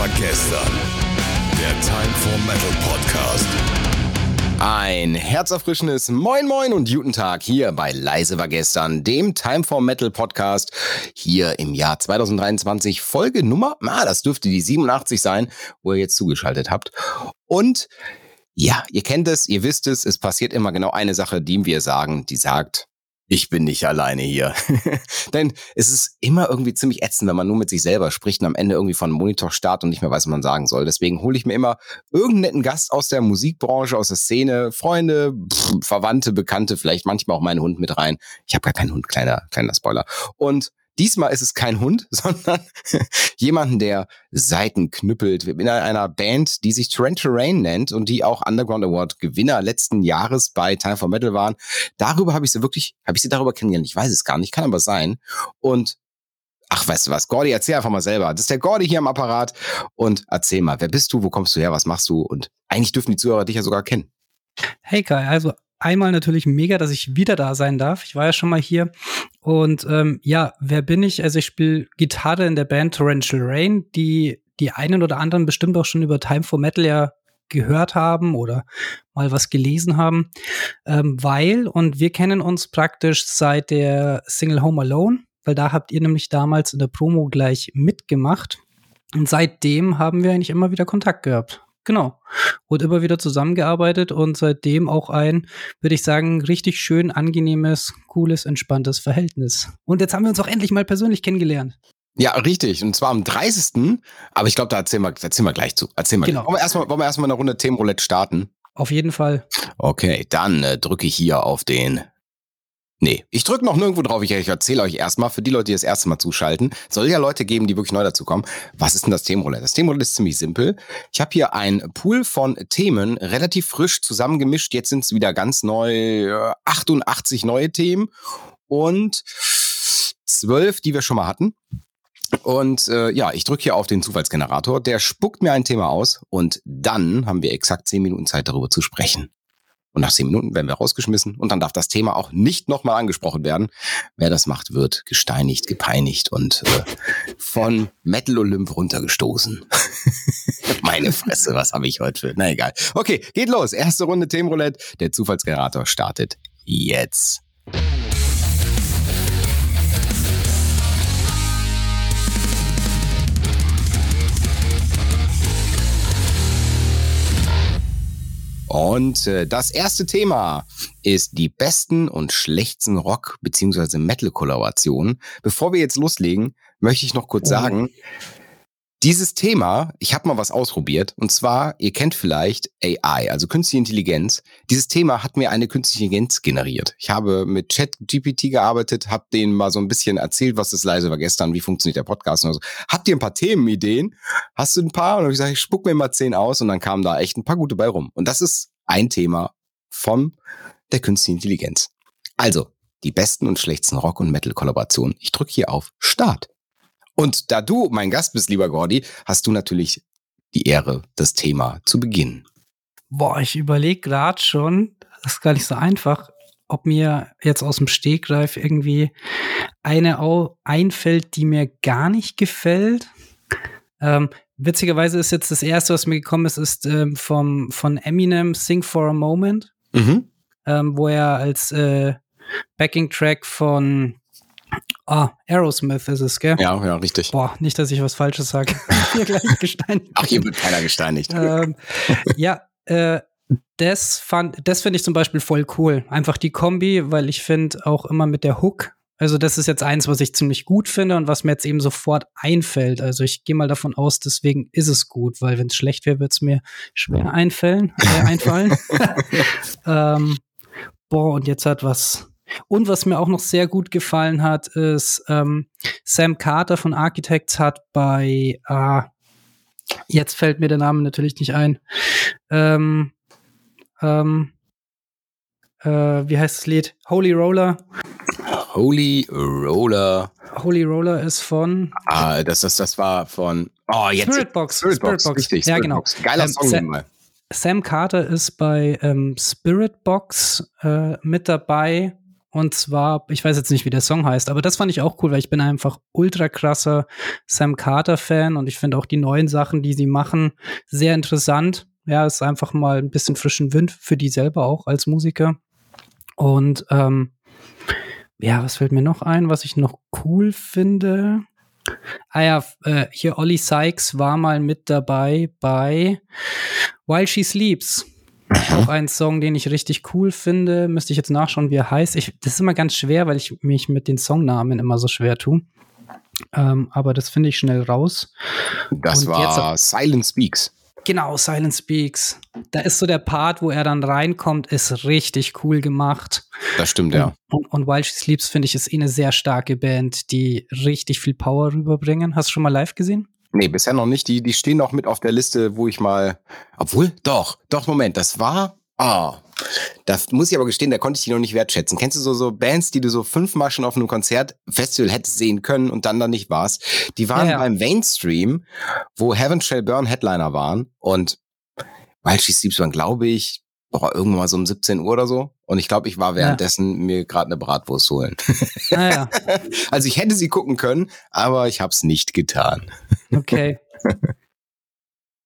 war gestern. Der Time for Metal Podcast. Ein herzerfrischendes Moin Moin und guten Tag hier bei Leise war gestern, dem Time for Metal Podcast. Hier im Jahr 2023 Folge Nummer, ah, das dürfte die 87 sein, wo ihr jetzt zugeschaltet habt. Und ja, ihr kennt es, ihr wisst es, es passiert immer genau eine Sache, die wir sagen, die sagt, ich bin nicht alleine hier. Denn es ist immer irgendwie ziemlich ätzend, wenn man nur mit sich selber spricht und am Ende irgendwie von Monitor startet und nicht mehr weiß, was man sagen soll. Deswegen hole ich mir immer irgendeinen netten Gast aus der Musikbranche, aus der Szene, Freunde, pff, Verwandte, Bekannte, vielleicht manchmal auch meinen Hund mit rein. Ich habe gar keinen Hund, kleiner, kleiner Spoiler. Und Diesmal ist es kein Hund, sondern jemanden, der Seiten knüppelt. Wir sind in einer Band, die sich Trent Terrain nennt und die auch Underground Award Gewinner letzten Jahres bei Time for Metal waren. Darüber habe ich sie wirklich, habe ich sie darüber kennengelernt. Ich weiß es gar nicht, kann aber sein. Und Ach, weißt du was, Gordy, erzähl einfach mal selber. Das ist der Gordy hier am Apparat. Und erzähl mal, wer bist du, wo kommst du her, was machst du? Und eigentlich dürfen die Zuhörer dich ja sogar kennen. Hey Kai, also einmal natürlich mega, dass ich wieder da sein darf. Ich war ja schon mal hier. Und ähm, ja, wer bin ich? Also ich spiele Gitarre in der Band Torrential Rain, die die einen oder anderen bestimmt auch schon über Time for Metal ja gehört haben oder mal was gelesen haben, ähm, weil, und wir kennen uns praktisch seit der Single Home Alone, weil da habt ihr nämlich damals in der Promo gleich mitgemacht. Und seitdem haben wir eigentlich immer wieder Kontakt gehabt. Genau. Und immer wieder zusammengearbeitet und seitdem auch ein, würde ich sagen, richtig schön angenehmes, cooles, entspanntes Verhältnis. Und jetzt haben wir uns auch endlich mal persönlich kennengelernt. Ja, richtig. Und zwar am 30. Aber ich glaube, da erzählen wir, erzählen wir gleich zu. Erzähl mal. Genau. Wollen wir erstmal, wollen wir erstmal eine Runde Themenroulette starten? Auf jeden Fall. Okay, dann äh, drücke ich hier auf den Nee, ich drücke noch nirgendwo drauf. Ich, ich erzähle euch erstmal, für die Leute, die das erste Mal zuschalten, soll ja Leute geben, die wirklich neu dazu kommen. Was ist denn das Themenroulette? Das Themenroulette ist ziemlich simpel. Ich habe hier ein Pool von Themen, relativ frisch zusammengemischt. Jetzt sind es wieder ganz neu, 88 neue Themen und zwölf, die wir schon mal hatten. Und äh, ja, ich drücke hier auf den Zufallsgenerator, der spuckt mir ein Thema aus und dann haben wir exakt zehn Minuten Zeit darüber zu sprechen. Und nach zehn Minuten werden wir rausgeschmissen und dann darf das Thema auch nicht nochmal angesprochen werden. Wer das macht, wird gesteinigt, gepeinigt und äh, von Metal Olymp runtergestoßen. Meine Fresse, was habe ich heute für? Na egal. Okay, geht los. Erste Runde Themenroulette. Der Zufallsgenerator startet jetzt. Und äh, das erste Thema ist die besten und schlechtesten Rock- bzw. Metal-Kollaborationen. Bevor wir jetzt loslegen, möchte ich noch kurz oh. sagen, dieses Thema, ich habe mal was ausprobiert, und zwar, ihr kennt vielleicht AI, also künstliche Intelligenz. Dieses Thema hat mir eine künstliche Intelligenz generiert. Ich habe mit ChatGPT gearbeitet, habe denen mal so ein bisschen erzählt, was das leise war gestern, wie funktioniert der Podcast und so. Habt ihr ein paar Themenideen? Hast du ein paar? Und ich sage, ich spuck mir mal zehn aus und dann kamen da echt ein paar gute bei rum. Und das ist ein Thema von der künstlichen Intelligenz. Also, die besten und schlechtesten Rock- und Metal-Kollaborationen. Ich drücke hier auf Start. Und da du mein Gast bist, lieber Gordy, hast du natürlich die Ehre, das Thema zu beginnen. Boah, ich überlege gerade schon, das ist gar nicht so einfach, ob mir jetzt aus dem Stegreif irgendwie eine einfällt, die mir gar nicht gefällt. Ähm, witzigerweise ist jetzt das erste, was mir gekommen ist, ist ähm, vom, von Eminem Sing for a Moment, mhm. ähm, wo er als äh, Backing-Track von Ah, Aerosmith ist es, gell? Ja, ja, richtig. Boah, nicht, dass ich was Falsches sage. hier gleich gesteinigt. Ach, hier wird keiner gesteinigt. ähm, ja, äh, das fand, das finde ich zum Beispiel voll cool. Einfach die Kombi, weil ich finde auch immer mit der Hook. Also das ist jetzt eins, was ich ziemlich gut finde und was mir jetzt eben sofort einfällt. Also ich gehe mal davon aus, deswegen ist es gut, weil wenn es schlecht wäre, wird es mir schwer einfallen, äh, einfallen. ähm, boah, und jetzt hat was und was mir auch noch sehr gut gefallen hat, ist ähm, Sam Carter von Architects hat bei, ah, jetzt fällt mir der Name natürlich nicht ein, ähm, ähm, äh, wie heißt das Lied? Holy Roller. Holy Roller. Holy Roller ist von. Ah, das, das, das war von. Oh, jetzt. Spirit Box. Spirit, Box. Box. Richtig, ja, genau. Box. Geiler ähm, Song mal. Sam Carter ist bei ähm, Spirit Box äh, mit dabei Und zwar, ich weiß jetzt nicht, wie der Song heißt, aber das fand ich auch cool, weil ich bin einfach ultra krasser Sam Carter-Fan und ich finde auch die neuen Sachen, die sie machen, sehr interessant. Ja, ist einfach mal ein bisschen frischen Wind für die selber auch als Musiker. Und ähm, ja, was fällt mir noch ein, was ich noch cool finde? Ah ja, äh, hier Ollie Sykes war mal mit dabei bei While She Sleeps. Auch ein Song, den ich richtig cool finde. Müsste ich jetzt nachschauen, wie er heißt. Ich, das ist immer ganz schwer, weil ich mich mit den Songnamen immer so schwer tue. Ähm, aber das finde ich schnell raus. Das Und war Silent Speaks. Genau, Silent Speaks. Da ist so der Part, wo er dann reinkommt, ist richtig cool gemacht. Das stimmt, ja. Und, und, und While She Sleeps, finde ich, ist eh eine sehr starke Band, die richtig viel Power rüberbringen. Hast du schon mal live gesehen? Nee, bisher noch nicht. Die, die stehen noch mit auf der Liste, wo ich mal. Obwohl, doch, doch, Moment, das war. Ah, da muss ich aber gestehen, da konnte ich die noch nicht wertschätzen. Kennst du so, so Bands, die du so fünfmal schon auf einem Konzert, Festival hättest sehen können und dann da nicht warst? Die waren ja, ja. beim Mainstream, wo Heaven Shall Burn Headliner waren und While She Sleeps waren, glaube ich, boah, irgendwann mal so um 17 Uhr oder so. Und ich glaube, ich war währenddessen ja. mir gerade eine Bratwurst holen. Ah, ja. also ich hätte sie gucken können, aber ich habe es nicht getan. Okay.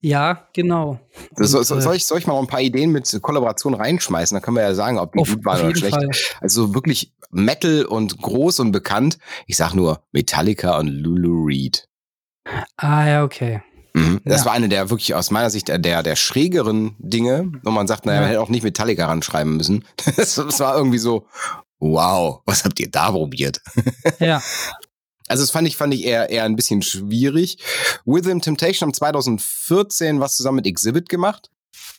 Ja, genau. Und, so, so, soll, ich, soll ich mal ein paar Ideen mit Kollaboration reinschmeißen? Dann können wir ja sagen, ob die auf, gut waren oder schlecht. Fall. Also wirklich Metal und groß und bekannt. Ich sag nur Metallica und Lulu Reed. Ah, ja, okay. Mhm. Das ja. war eine der wirklich aus meiner Sicht der, der schrägeren Dinge. Und man sagt, naja, ja. man hätte auch nicht Metallica ranschreiben müssen. Das, das war irgendwie so, wow, was habt ihr da probiert? Ja. Also das fand ich, fand ich eher, eher ein bisschen schwierig. Within Temptation haben 2014 was zusammen mit Exhibit gemacht.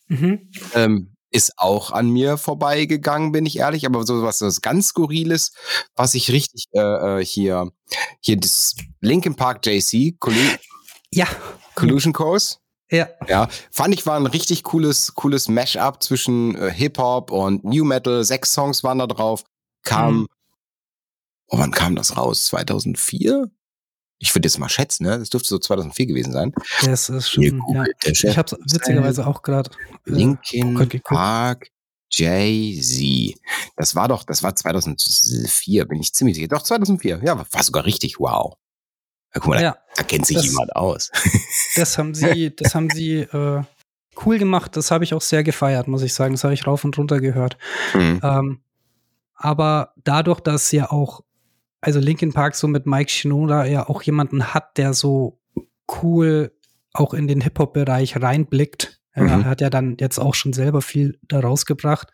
Mhm. Ähm, ist auch an mir vorbeigegangen, bin ich ehrlich. Aber so was, was ganz Skurriles, was ich richtig äh, äh hier, hier das Linkin Park JC, Collu ja. Collusion Course. Ja. Ja, fand ich war ein richtig cooles, cooles Mash-up zwischen äh, Hip-Hop und New Metal. Sechs Songs waren da drauf. Kam mhm. Oh, wann kam das raus? 2004? Ich würde jetzt mal schätzen, ne? Das dürfte so 2004 gewesen sein. Das ist schon, ja. Ich habe witzigerweise auch gerade. Äh, Linkin oh Park, Jay-Z. Das war doch, das war 2004, bin ich ziemlich sicher. Doch, 2004. Ja, war sogar richtig wow. Ja, guck mal, ja, da, da, kennt sich das, jemand aus. Das haben sie, das haben sie äh, cool gemacht. Das habe ich auch sehr gefeiert, muss ich sagen. Das habe ich rauf und runter gehört. Mhm. Ähm, aber dadurch, dass ja auch also Linkin Park so mit Mike Shinoda ja auch jemanden hat, der so cool auch in den Hip-Hop-Bereich reinblickt. Mhm. Er hat ja dann jetzt auch schon selber viel da rausgebracht.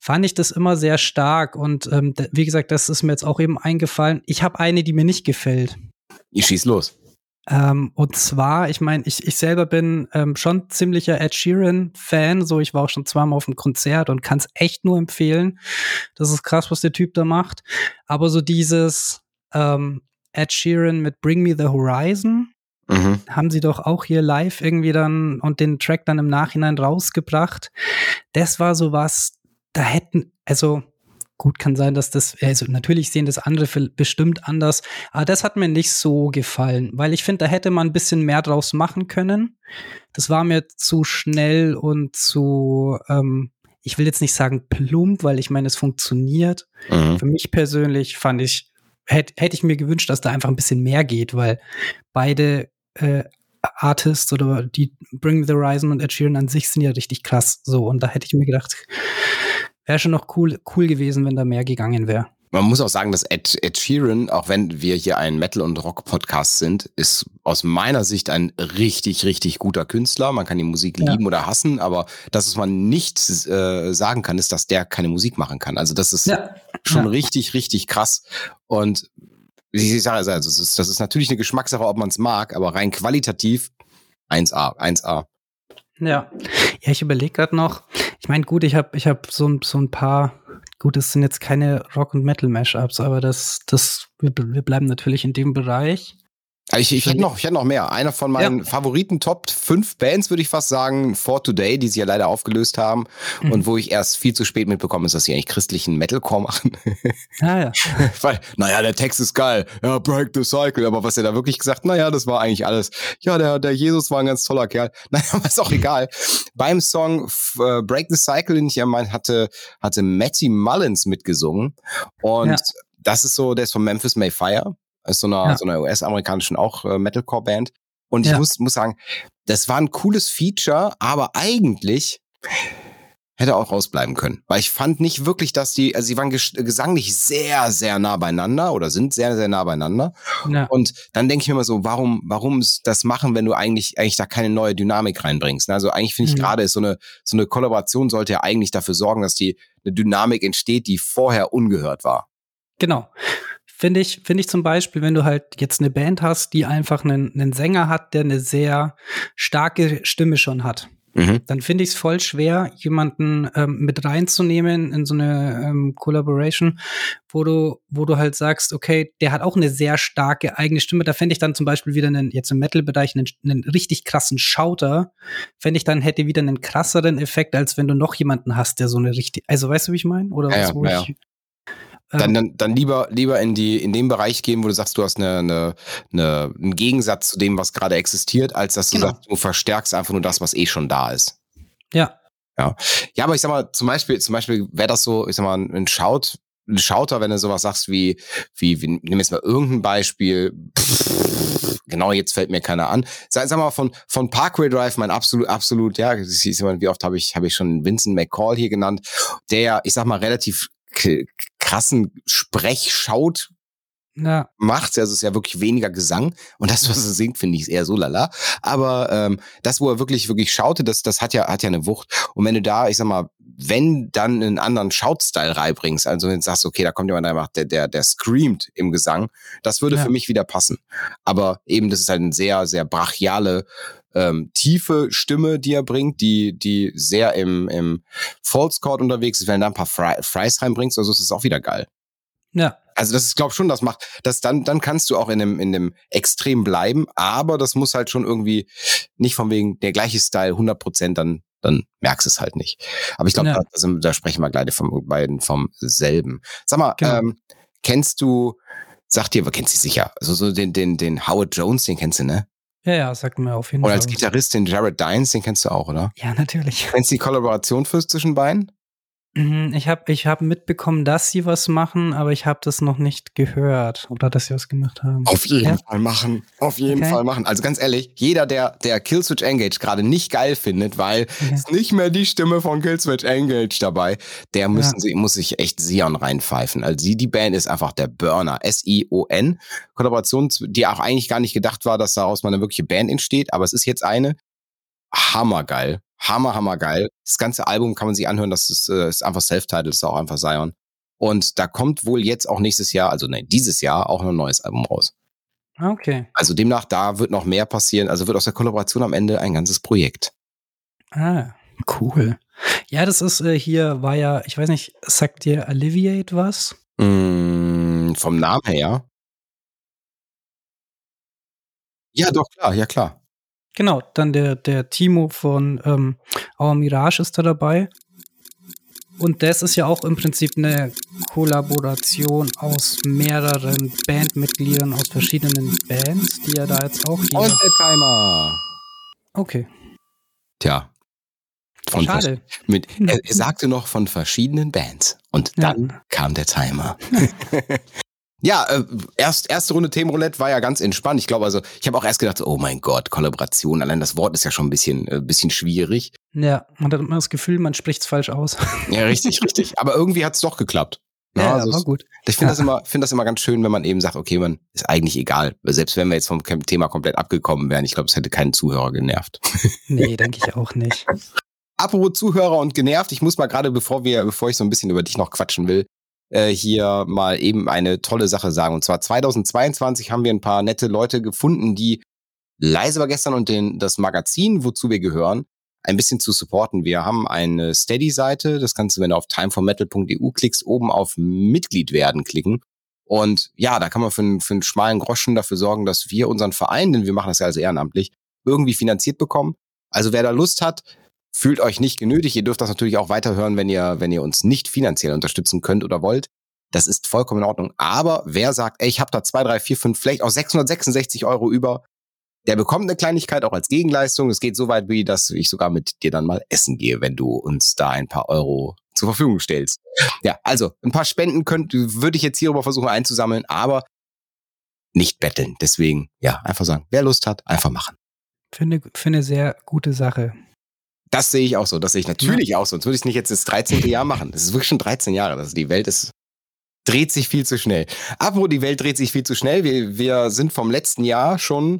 Fand ich das immer sehr stark und ähm, wie gesagt, das ist mir jetzt auch eben eingefallen. Ich habe eine, die mir nicht gefällt. Ich schieß los. Ähm, und zwar, ich meine, ich, ich selber bin ähm, schon ziemlicher Ed Sheeran-Fan. So, ich war auch schon zweimal auf einem Konzert und kann es echt nur empfehlen. Das ist krass, was der Typ da macht. Aber so dieses ähm, Ed Sheeran mit Bring Me the Horizon, mhm. haben sie doch auch hier live irgendwie dann und den Track dann im Nachhinein rausgebracht. Das war so was, da hätten, also Gut, kann sein, dass das, also natürlich sehen das andere bestimmt anders, aber das hat mir nicht so gefallen, weil ich finde, da hätte man ein bisschen mehr draus machen können. Das war mir zu schnell und zu, ähm, ich will jetzt nicht sagen plump, weil ich meine, es funktioniert. Mhm. Für mich persönlich fand ich, hätte hätt ich mir gewünscht, dass da einfach ein bisschen mehr geht, weil beide äh, Artists oder die Bring the Horizon und Ed Sheeran an sich sind ja richtig krass so und da hätte ich mir gedacht, wäre schon noch cool, cool gewesen, wenn da mehr gegangen wäre. Man muss auch sagen, dass Ed, Ed Sheeran, auch wenn wir hier ein Metal- und Rock-Podcast sind, ist aus meiner Sicht ein richtig, richtig guter Künstler. Man kann die Musik ja. lieben oder hassen, aber das, was man nicht äh, sagen kann, ist, dass der keine Musik machen kann. Also das ist ja. schon ja. richtig, richtig krass. Und ich sage also, das ist, das ist natürlich eine Geschmackssache, ob man es mag, aber rein qualitativ 1A, 1A. Ja, ja, ich überlege gerade noch. Ich meine, gut, ich habe ich hab so, so ein paar, gut, es sind jetzt keine Rock- und Metal-Mashups, aber das, das, wir, wir bleiben natürlich in dem Bereich. Also ich, ich hätte noch, ich hätte noch mehr. Einer von meinen ja. Favoriten Top 5 Bands, würde ich fast sagen, For Today, die sie ja leider aufgelöst haben mhm. und wo ich erst viel zu spät mitbekommen ist, dass sie eigentlich christlichen Metalcore machen. Ah, ja. Weil, naja, der Text ist geil. Ja, break the cycle. Aber was er da wirklich gesagt, naja, das war eigentlich alles. Ja, der, der Jesus war ein ganz toller Kerl. Naja, aber ist auch egal. Beim Song uh, Break the Cycle, den ich ja mein, hatte, hatte Matty Mullins mitgesungen. Und ja. das ist so, der ist von Memphis Mayfire ist so einer, ja. so einer US-amerikanischen auch äh, Metalcore-Band. Und ich ja. muss, muss sagen, das war ein cooles Feature, aber eigentlich hätte auch rausbleiben können. Weil ich fand nicht wirklich, dass die, also sie waren gesanglich sehr, sehr nah beieinander oder sind sehr, sehr nah beieinander. Ja. Und dann denke ich mir immer so, warum, warum das machen, wenn du eigentlich, eigentlich da keine neue Dynamik reinbringst? Also eigentlich finde ich mhm. gerade so eine, so eine Kollaboration sollte ja eigentlich dafür sorgen, dass die, eine Dynamik entsteht, die vorher ungehört war. Genau. Finde ich, finde ich zum Beispiel, wenn du halt jetzt eine Band hast, die einfach einen, einen Sänger hat, der eine sehr starke Stimme schon hat. Mhm. Dann finde ich es voll schwer, jemanden ähm, mit reinzunehmen in so eine ähm, Collaboration, wo du, wo du halt sagst, okay, der hat auch eine sehr starke eigene Stimme. Da fände ich dann zum Beispiel wieder einen, jetzt im Metal-Bereich einen, einen richtig krassen Schauter. Fände ich dann hätte wieder einen krasseren Effekt, als wenn du noch jemanden hast, der so eine richtig, also weißt du, wie ich meine? Oder ja, was, wo ja, ich, dann, dann, dann lieber, lieber in, die, in den Bereich gehen, wo du sagst, du hast eine, eine, eine, einen Gegensatz zu dem, was gerade existiert, als dass du genau. sagst, du verstärkst einfach nur das, was eh schon da ist. Ja. Ja. Ja, aber ich sag mal, zum Beispiel, zum Beispiel wäre das so, ich sag mal, ein Schaut, ein Schauter, wenn du sowas sagst wie, wie, wie nimm jetzt mal irgendein Beispiel, pff, genau jetzt fällt mir keiner an. Sag, sag mal von, von Parkway Drive, mein absolut, absolut, ja, wie oft habe ich, habe ich schon Vincent McCall hier genannt, der, ich sag mal, relativ krassen Sprechschaut ja. macht. Also es ist ja wirklich weniger Gesang. Und das, was er singt, finde ich, eher so lala. Aber ähm, das, wo er wirklich, wirklich schaute, das, das hat ja, hat ja eine Wucht. Und wenn du da, ich sag mal, wenn dann einen anderen Shout-Style reinbringst, also wenn du sagst, okay, da kommt jemand einfach, der, der, der screamt im Gesang, das würde ja. für mich wieder passen. Aber eben, das ist halt eine sehr, sehr brachiale ähm, tiefe Stimme, die er bringt, die, die sehr im, im False Chord unterwegs ist. Wenn du da ein paar Fry, Fries reinbringst, also ist es auch wieder geil. Ja. Also das ist, glaube schon, das macht, das dann, dann kannst du auch in dem, in dem Extrem bleiben, aber das muss halt schon irgendwie nicht von wegen der gleiche Style 100 Prozent, dann, dann merkst du es halt nicht. Aber ich glaube, ja. da, da, sprechen wir gleich vom, beiden vom selben. Sag mal, genau. ähm, kennst du, sag dir, kennst du sicher, also so den, den, den Howard Jones, den kennst du, ne? Ja, ja, sagt mir auf jeden Fall. Und als Gitarrist den Jared Dines, den kennst du auch, oder? Ja, natürlich. Kennst du die Kollaboration fürs zwischen beiden? Mhm, ich habe ich hab mitbekommen, dass sie was machen, aber ich habe das noch nicht gehört oder dass sie was gemacht haben. Auf jeden ja? Fall machen. Auf jeden okay. Fall machen. Also ganz ehrlich, jeder, der, der Killswitch Engage gerade nicht geil findet, weil okay. ist nicht mehr die Stimme von Killswitch Engage dabei, der müssen ja. sie, muss sich echt Sion reinpfeifen. Also sie, die Band ist einfach der Burner. S-I-O-N. Kollaboration, die auch eigentlich gar nicht gedacht war, dass daraus mal eine wirkliche Band entsteht, aber es ist jetzt eine. Hammergeil hammer, hammer geil. Das ganze Album kann man sich anhören, das ist, äh, ist einfach Self-Titled, ist auch einfach Zion. Und da kommt wohl jetzt auch nächstes Jahr, also nein, dieses Jahr auch noch ein neues Album raus. Okay. Also demnach, da wird noch mehr passieren. Also wird aus der Kollaboration am Ende ein ganzes Projekt. Ah, cool. Ja, das ist äh, hier, war ja, ich weiß nicht, sagt dir Alleviate was? Mm, vom Namen her. Ja, doch, klar, ja, klar. Genau, dann der, der Timo von ähm, Our Mirage ist da dabei. Und das ist ja auch im Prinzip eine Kollaboration aus mehreren Bandmitgliedern aus verschiedenen Bands, die er da jetzt auch hier. Und der Timer. Okay. Tja. Von Schade. Mit, er, er, sagte noch von verschiedenen Bands. Und dann ja. kam der Timer. Ja, äh, erst, erste Runde Themenroulette war ja ganz entspannt. Ich glaube, also, ich habe auch erst gedacht, oh mein Gott, Kollaboration, allein das Wort ist ja schon ein bisschen, äh, bisschen schwierig. Ja, man hat immer das Gefühl, man spricht es falsch aus. Ja, richtig, richtig. Aber irgendwie hat es doch geklappt. Ja, ja also war gut. Ich finde ja. das immer, finde das immer ganz schön, wenn man eben sagt, okay, man ist eigentlich egal. Selbst wenn wir jetzt vom Thema komplett abgekommen wären, ich glaube, es hätte keinen Zuhörer genervt. Nee, denke ich auch nicht. Apropos Zuhörer und genervt, ich muss mal gerade, bevor wir, bevor ich so ein bisschen über dich noch quatschen will, äh, hier mal eben eine tolle Sache sagen. Und zwar 2022 haben wir ein paar nette Leute gefunden, die leise war gestern und den, das Magazin, wozu wir gehören, ein bisschen zu supporten. Wir haben eine Steady-Seite. Das kannst du, wenn du auf timeformetal.eu klickst, oben auf Mitglied werden klicken. Und ja, da kann man für, einen, für einen schmalen Groschen dafür sorgen, dass wir unseren Verein, denn wir machen das ja also ehrenamtlich, irgendwie finanziert bekommen. Also wer da Lust hat, fühlt euch nicht genötigt. Ihr dürft das natürlich auch weiterhören, wenn ihr, wenn ihr uns nicht finanziell unterstützen könnt oder wollt. Das ist vollkommen in Ordnung. Aber wer sagt, ey, ich habe da zwei, drei, vier, fünf, vielleicht auch 666 Euro über, der bekommt eine Kleinigkeit auch als Gegenleistung. Es geht so weit, wie dass ich sogar mit dir dann mal essen gehe, wenn du uns da ein paar Euro zur Verfügung stellst. Ja, also ein paar Spenden könnt, würde ich jetzt hierüber versuchen einzusammeln, aber nicht betteln. Deswegen, ja, einfach sagen, wer Lust hat, einfach machen. Finde, finde eine sehr gute Sache. Das sehe ich auch so. Das sehe ich natürlich ja. auch so. Sonst würde ich es nicht jetzt das 13. Jahr machen. Das ist wirklich schon 13 Jahre. Also die Welt ist dreht sich viel zu schnell. Apropos, die Welt dreht sich viel zu schnell. Wir, wir sind vom letzten Jahr schon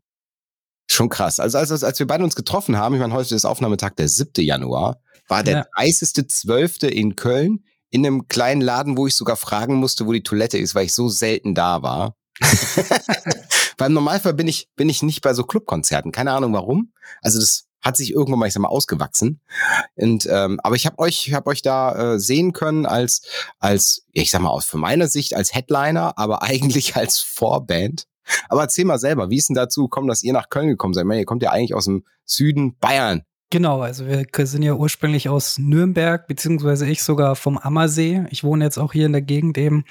schon krass. Also als, als wir beide uns getroffen haben, ich meine, heute ist Aufnahmetag der 7. Januar, war der ja. 30.12. in Köln in einem kleinen Laden, wo ich sogar fragen musste, wo die Toilette ist, weil ich so selten da war. Weil im Normalfall bin ich, bin ich nicht bei so Clubkonzerten. Keine Ahnung warum. Also das hat sich irgendwann mal, ich sag mal, ausgewachsen. Und ähm, aber ich habe euch, ich habe euch da äh, sehen können als, als, ich sag mal, aus von meiner Sicht als Headliner, aber eigentlich als Vorband. Aber erzähl mal selber, wie ist denn dazu gekommen, dass ihr nach Köln gekommen seid? Ich meine, ihr kommt ja eigentlich aus dem Süden Bayern. Genau, also wir sind ja ursprünglich aus Nürnberg, beziehungsweise ich sogar vom Ammersee. Ich wohne jetzt auch hier in der Gegend eben.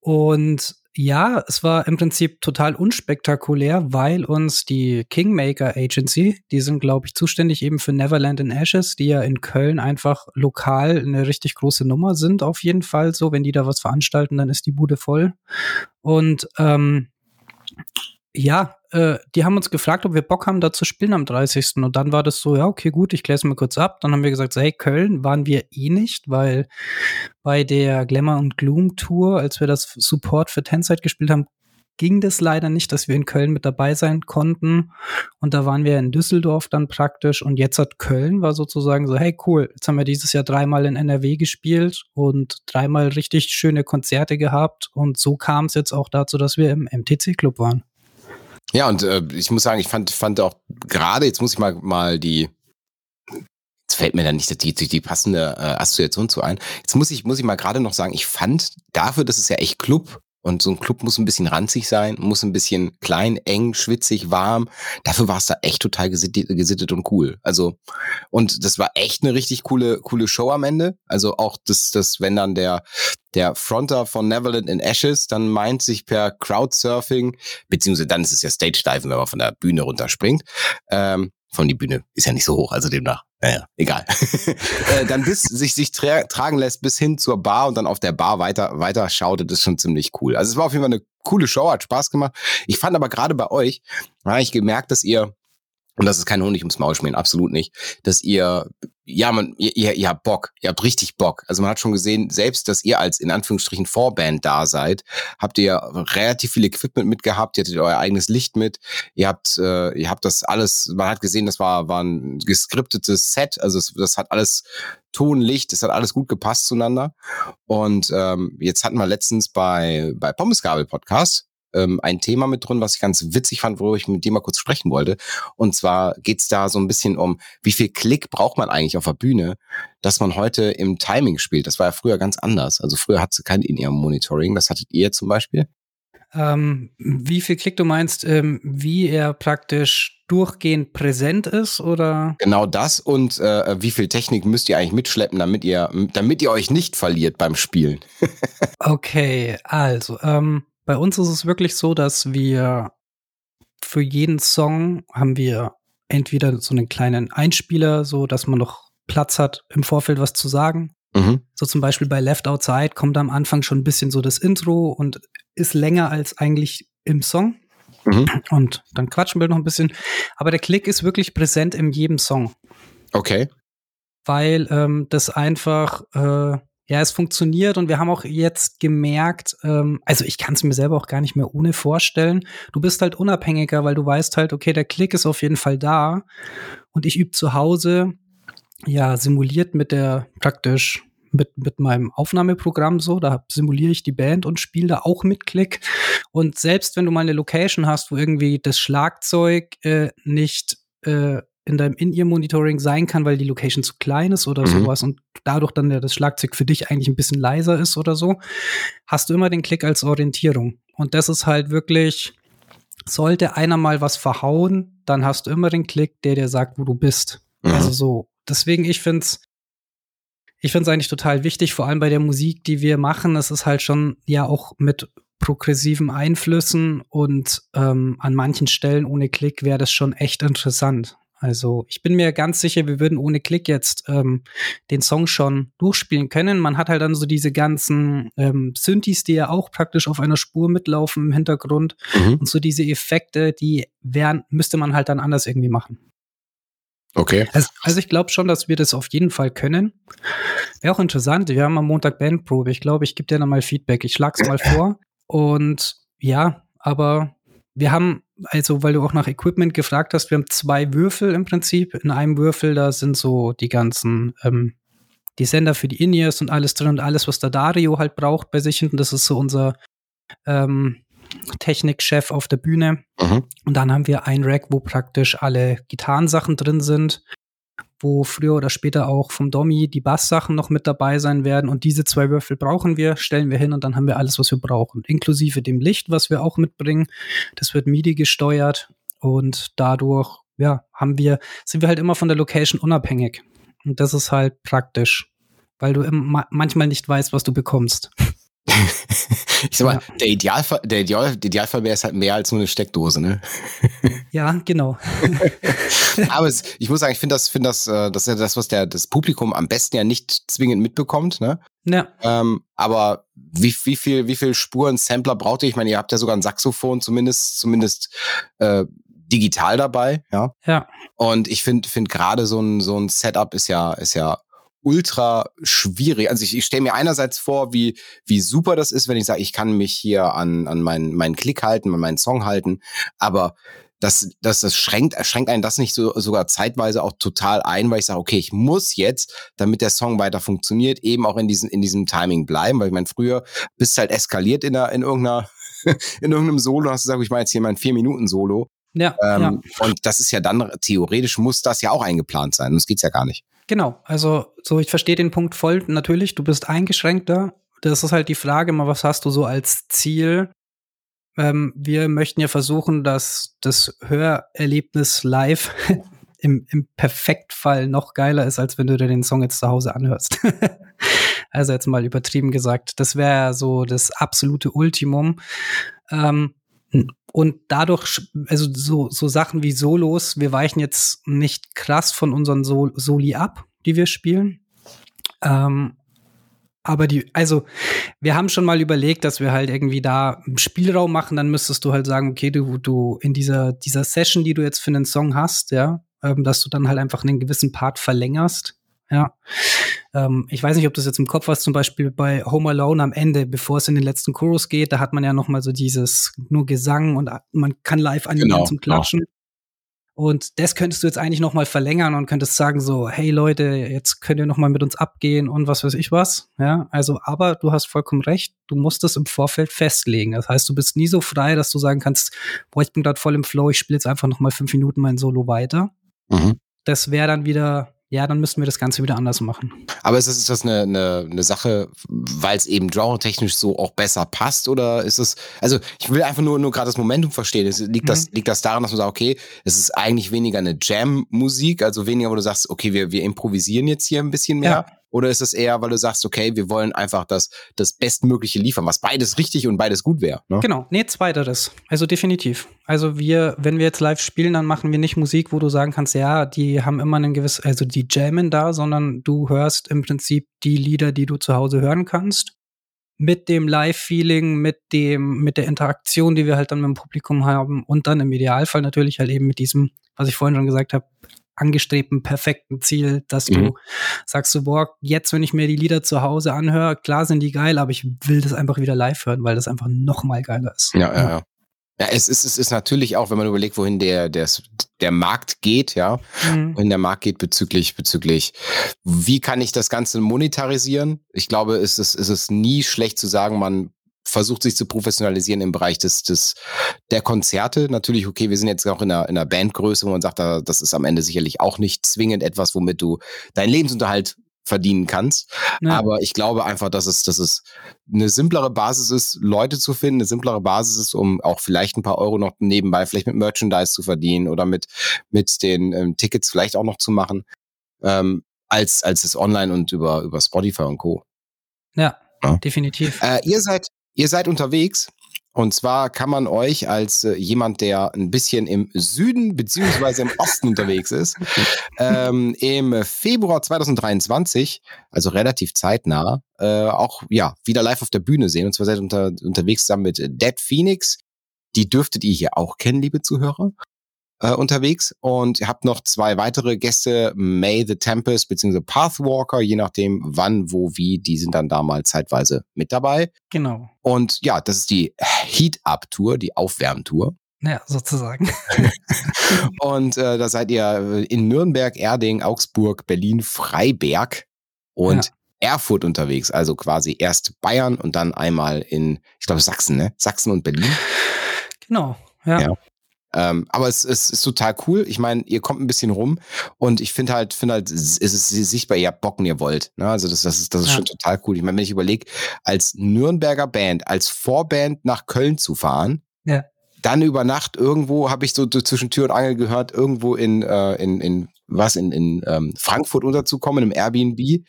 Und ja, es war im Prinzip total unspektakulär, weil uns die Kingmaker Agency, die sind, glaube ich, zuständig eben für Neverland in Ashes, die ja in Köln einfach lokal eine richtig große Nummer sind, auf jeden Fall so. Wenn die da was veranstalten, dann ist die Bude voll. Und ähm, ja, äh, die haben uns gefragt, ob wir Bock haben, da zu spielen am 30. Und dann war das so, ja, okay, gut, ich kläre es mal kurz ab. Dann haben wir gesagt, so, hey, Köln waren wir eh nicht, weil bei der Glamour und Gloom Tour, als wir das Support für Tenside gespielt haben, ging das leider nicht, dass wir in Köln mit dabei sein konnten. Und da waren wir in Düsseldorf dann praktisch. Und jetzt hat Köln war sozusagen so, hey cool, jetzt haben wir dieses Jahr dreimal in NRW gespielt und dreimal richtig schöne Konzerte gehabt. Und so kam es jetzt auch dazu, dass wir im MTC-Club waren. Ja, und äh, ich muss sagen, ich fand, fand auch gerade, jetzt muss ich mal, mal die, jetzt fällt mir dann nicht die, die, die passende äh, Assoziation zu ein. Jetzt muss ich, muss ich mal gerade noch sagen, ich fand dafür, dass es ja echt Club und so ein Club muss ein bisschen ranzig sein, muss ein bisschen klein, eng, schwitzig, warm. Dafür war es da echt total gesittet, gesittet und cool. Also, und das war echt eine richtig coole, coole Show am Ende. Also auch das, das, wenn dann der, der Fronter von Neverland in Ashes dann meint sich per Crowdsurfing, beziehungsweise dann ist es ja Stage Diven, wenn man von der Bühne runterspringt, ähm, von die Bühne ist ja nicht so hoch, also demnach, naja, egal. äh, dann bis sich sich tra tragen lässt bis hin zur Bar und dann auf der Bar weiter weiter schaut, das ist schon ziemlich cool. Also es war auf jeden Fall eine coole Show, hat Spaß gemacht. Ich fand aber gerade bei euch, habe ich gemerkt, dass ihr und das ist kein Honig ums Maul schmieren, absolut nicht, dass ihr, ja, man, ihr, ihr, habt Bock, ihr habt richtig Bock. Also man hat schon gesehen, selbst, dass ihr als in Anführungsstrichen Vorband da seid, habt ihr relativ viel Equipment mitgehabt, ihr hattet euer eigenes Licht mit, ihr habt, äh, ihr habt das alles, man hat gesehen, das war, war ein geskriptetes Set, also es, das hat alles Ton, Licht, das hat alles gut gepasst zueinander. Und ähm, jetzt hatten wir letztens bei, bei Pommesgabel Podcast, ähm, ein Thema mit drin, was ich ganz witzig fand, worüber ich mit dir mal kurz sprechen wollte. Und zwar geht's da so ein bisschen um, wie viel Klick braucht man eigentlich auf der Bühne, dass man heute im Timing spielt. Das war ja früher ganz anders. Also früher hat sie kein In-Ear-Monitoring. Das hattet ihr zum Beispiel? Ähm, wie viel Klick du meinst, ähm, wie er praktisch durchgehend präsent ist oder? Genau das und äh, wie viel Technik müsst ihr eigentlich mitschleppen, damit ihr, damit ihr euch nicht verliert beim Spielen? okay, also ähm, bei uns ist es wirklich so, dass wir für jeden Song haben wir entweder so einen kleinen Einspieler, so dass man noch Platz hat, im Vorfeld was zu sagen. Mhm. So zum Beispiel bei Left Outside kommt am Anfang schon ein bisschen so das Intro und ist länger als eigentlich im Song. Mhm. Und dann quatschen wir noch ein bisschen. Aber der Klick ist wirklich präsent in jedem Song. Okay. Weil ähm, das einfach äh, ja, es funktioniert und wir haben auch jetzt gemerkt, ähm, also ich kann es mir selber auch gar nicht mehr ohne vorstellen. Du bist halt unabhängiger, weil du weißt halt, okay, der Klick ist auf jeden Fall da und ich übe zu Hause, ja, simuliert mit der praktisch mit, mit meinem Aufnahmeprogramm so, da simuliere ich die Band und spiele da auch mit Klick. Und selbst wenn du mal eine Location hast, wo irgendwie das Schlagzeug äh, nicht äh, in deinem In-Ear-Monitoring sein kann, weil die Location zu klein ist oder mhm. sowas und dadurch dann das Schlagzeug für dich eigentlich ein bisschen leiser ist oder so, hast du immer den Klick als Orientierung. Und das ist halt wirklich, sollte einer mal was verhauen, dann hast du immer den Klick, der dir sagt, wo du bist. Mhm. Also so. Deswegen, ich finde es ich finde es eigentlich total wichtig, vor allem bei der Musik, die wir machen. Es ist halt schon ja auch mit progressiven Einflüssen und ähm, an manchen Stellen ohne Klick wäre das schon echt interessant. Also ich bin mir ganz sicher, wir würden ohne Klick jetzt ähm, den Song schon durchspielen können. Man hat halt dann so diese ganzen ähm, Synthes, die ja auch praktisch auf einer Spur mitlaufen im Hintergrund mhm. und so diese Effekte, die wären, müsste man halt dann anders irgendwie machen. Okay. Also, also ich glaube schon, dass wir das auf jeden Fall können. Wäre auch interessant. Wir haben am Montag Bandprobe. Ich glaube, ich gebe dir dann mal Feedback. Ich schlag's mal vor. Und ja, aber wir haben, also weil du auch nach Equipment gefragt hast, wir haben zwei Würfel im Prinzip. In einem Würfel, da sind so die ganzen, ähm, die Sender für die In-Ears und alles drin und alles, was der Dario halt braucht bei sich hinten. Das ist so unser ähm, Technikchef auf der Bühne. Mhm. Und dann haben wir ein Rack, wo praktisch alle Gitarrensachen drin sind, wo früher oder später auch vom Domi die Basssachen noch mit dabei sein werden. Und diese zwei Würfel brauchen wir, stellen wir hin und dann haben wir alles, was wir brauchen. Inklusive dem Licht, was wir auch mitbringen. Das wird MIDI gesteuert und dadurch, ja, haben wir, sind wir halt immer von der Location unabhängig. Und das ist halt praktisch, weil du manchmal nicht weißt, was du bekommst. Ich sag mal, ja. der, Idealfall, der, Ideal, der Idealfall wäre es halt mehr als nur eine Steckdose, ne? Ja, genau. Aber es, ich muss sagen, ich finde das, finde das, äh, das ist ja das, was der, das Publikum am besten ja nicht zwingend mitbekommt, ne? Ja. Ähm, aber wie, wie viel, wie viel Spuren Sampler braucht ihr? Ich meine, ihr habt ja sogar ein Saxophon zumindest, zumindest äh, digital dabei, ja. Ja. Und ich finde, finde gerade so ein, so ein Setup ist ja, ist ja ultra schwierig. Also ich, ich stelle mir einerseits vor, wie, wie super das ist, wenn ich sage, ich kann mich hier an, an meinen, meinen Klick halten, an meinen Song halten, aber das, das, das schränkt, schränkt einen das nicht so, sogar zeitweise auch total ein, weil ich sage, okay, ich muss jetzt, damit der Song weiter funktioniert, eben auch in diesem, in diesem Timing bleiben, weil ich meine, früher bist halt eskaliert in, der, in irgendeiner, in irgendeinem Solo, hast du gesagt, ich meine jetzt hier mein vier Minuten Solo. Ja, ähm, ja. Und das ist ja dann, theoretisch muss das ja auch eingeplant sein, sonst geht's ja gar nicht. Genau, also so ich verstehe den Punkt voll. Natürlich, du bist eingeschränkter. Das ist halt die Frage, mal was hast du so als Ziel? Ähm, wir möchten ja versuchen, dass das Hörerlebnis live im, im Perfektfall noch geiler ist, als wenn du dir den Song jetzt zu Hause anhörst. also jetzt mal übertrieben gesagt. Das wäre so das absolute Ultimum. Ähm, und dadurch, also so, so Sachen wie Solos, wir weichen jetzt nicht krass von unseren Sol Soli ab, die wir spielen. Ähm, aber die, also wir haben schon mal überlegt, dass wir halt irgendwie da Spielraum machen, dann müsstest du halt sagen, okay, du, du in dieser, dieser Session, die du jetzt für einen Song hast, ja, ähm, dass du dann halt einfach einen gewissen Part verlängerst. Ja. Ähm, ich weiß nicht, ob du das jetzt im Kopf hast, zum Beispiel bei Home Alone am Ende, bevor es in den letzten Chorus geht, da hat man ja noch mal so dieses nur Gesang und man kann live animieren genau, zum genau. Klatschen. Genau. Und das könntest du jetzt eigentlich noch mal verlängern und könntest sagen so, hey Leute, jetzt könnt ihr noch mal mit uns abgehen und was weiß ich was. Ja, also, aber du hast vollkommen recht, du musst es im Vorfeld festlegen. Das heißt, du bist nie so frei, dass du sagen kannst, boah, ich bin gerade voll im Flow, ich spiele jetzt einfach noch mal fünf Minuten mein Solo weiter. Mhm. Das wäre dann wieder ja, dann müssten wir das Ganze wieder anders machen. Aber ist das, ist das eine, eine, eine Sache, weil es eben genre-technisch so auch besser passt? Oder ist es, also ich will einfach nur, nur gerade das Momentum verstehen. Ist, liegt, mhm. das, liegt das daran, dass man sagt, okay, es ist eigentlich weniger eine Jam-Musik, also weniger, wo du sagst, okay, wir, wir improvisieren jetzt hier ein bisschen mehr? Ja. Oder ist es eher, weil du sagst, okay, wir wollen einfach das, das Bestmögliche liefern, was beides richtig und beides gut wäre? Ne? Genau, nee, zweiteres. Also definitiv. Also wir, wenn wir jetzt live spielen, dann machen wir nicht Musik, wo du sagen kannst, ja, die haben immer einen gewissen, also die jammen da, sondern du hörst im Prinzip die Lieder, die du zu Hause hören kannst. Mit dem Live-Feeling, mit dem, mit der Interaktion, die wir halt dann mit dem Publikum haben und dann im Idealfall natürlich halt eben mit diesem, was ich vorhin schon gesagt habe, angestrebten perfekten Ziel, dass mhm. du sagst so, boah, jetzt, wenn ich mir die Lieder zu Hause anhöre, klar sind die geil, aber ich will das einfach wieder live hören, weil das einfach noch mal geiler ist. Ja, ja, ja. Ja, es ist, es ist natürlich auch, wenn man überlegt, wohin der, der, der Markt geht, ja, mhm. wohin der Markt geht bezüglich, bezüglich, wie kann ich das Ganze monetarisieren? Ich glaube, es ist, es ist nie schlecht zu sagen, man versucht sich zu professionalisieren im Bereich des, des der Konzerte. Natürlich, okay, wir sind jetzt auch in einer, in einer Bandgröße, wo man sagt, das ist am Ende sicherlich auch nicht zwingend etwas, womit du deinen Lebensunterhalt verdienen kannst. Ja. Aber ich glaube einfach, dass es, dass es eine simplere Basis ist, Leute zu finden, eine simplere Basis ist, um auch vielleicht ein paar Euro noch nebenbei vielleicht mit Merchandise zu verdienen oder mit, mit den ähm, Tickets vielleicht auch noch zu machen, ähm, als, als es online und über, über Spotify und Co. Ja, ja. definitiv. Äh, ihr seid, ihr seid unterwegs und zwar kann man euch als äh, jemand, der ein bisschen im Süden beziehungsweise im Osten unterwegs ist, ähm, im Februar 2023, also relativ zeitnah, äh, auch ja wieder live auf der Bühne sehen. Und zwar seid ihr unter, unterwegs zusammen mit Dead Phoenix. Die dürftet ihr hier auch kennen, liebe Zuhörer äh, unterwegs und ihr habt noch zwei weitere Gäste, May the Tempest bzw. Pathwalker, je nachdem wann, wo, wie, die sind dann da mal zeitweise mit dabei. Genau. Und ja, das ist die Heat-Up-Tour, die Aufwärmtour. Ja, sozusagen. und äh, da seid ihr in Nürnberg, Erding, Augsburg, Berlin, Freiberg und ja. Erfurt unterwegs. Also quasi erst Bayern und dann einmal in, ich glaube, Sachsen, ne? Sachsen und Berlin. Genau. Ja. ja. Ähm, aber es, es ist total cool. Ich meine, ihr kommt ein bisschen rum und ich finde halt, finde halt, es ist sichtbar, ihr habt Bocken, ihr wollt. Ne? Also das, das ist, das ist ja. schon total cool. Ich meine, wenn ich überlege, als Nürnberger Band, als Vorband nach Köln zu fahren, ja. dann über Nacht irgendwo, habe ich so zwischen Tür und Angel gehört, irgendwo in, äh, in, in was, in, in ähm, Frankfurt unterzukommen, im Airbnb.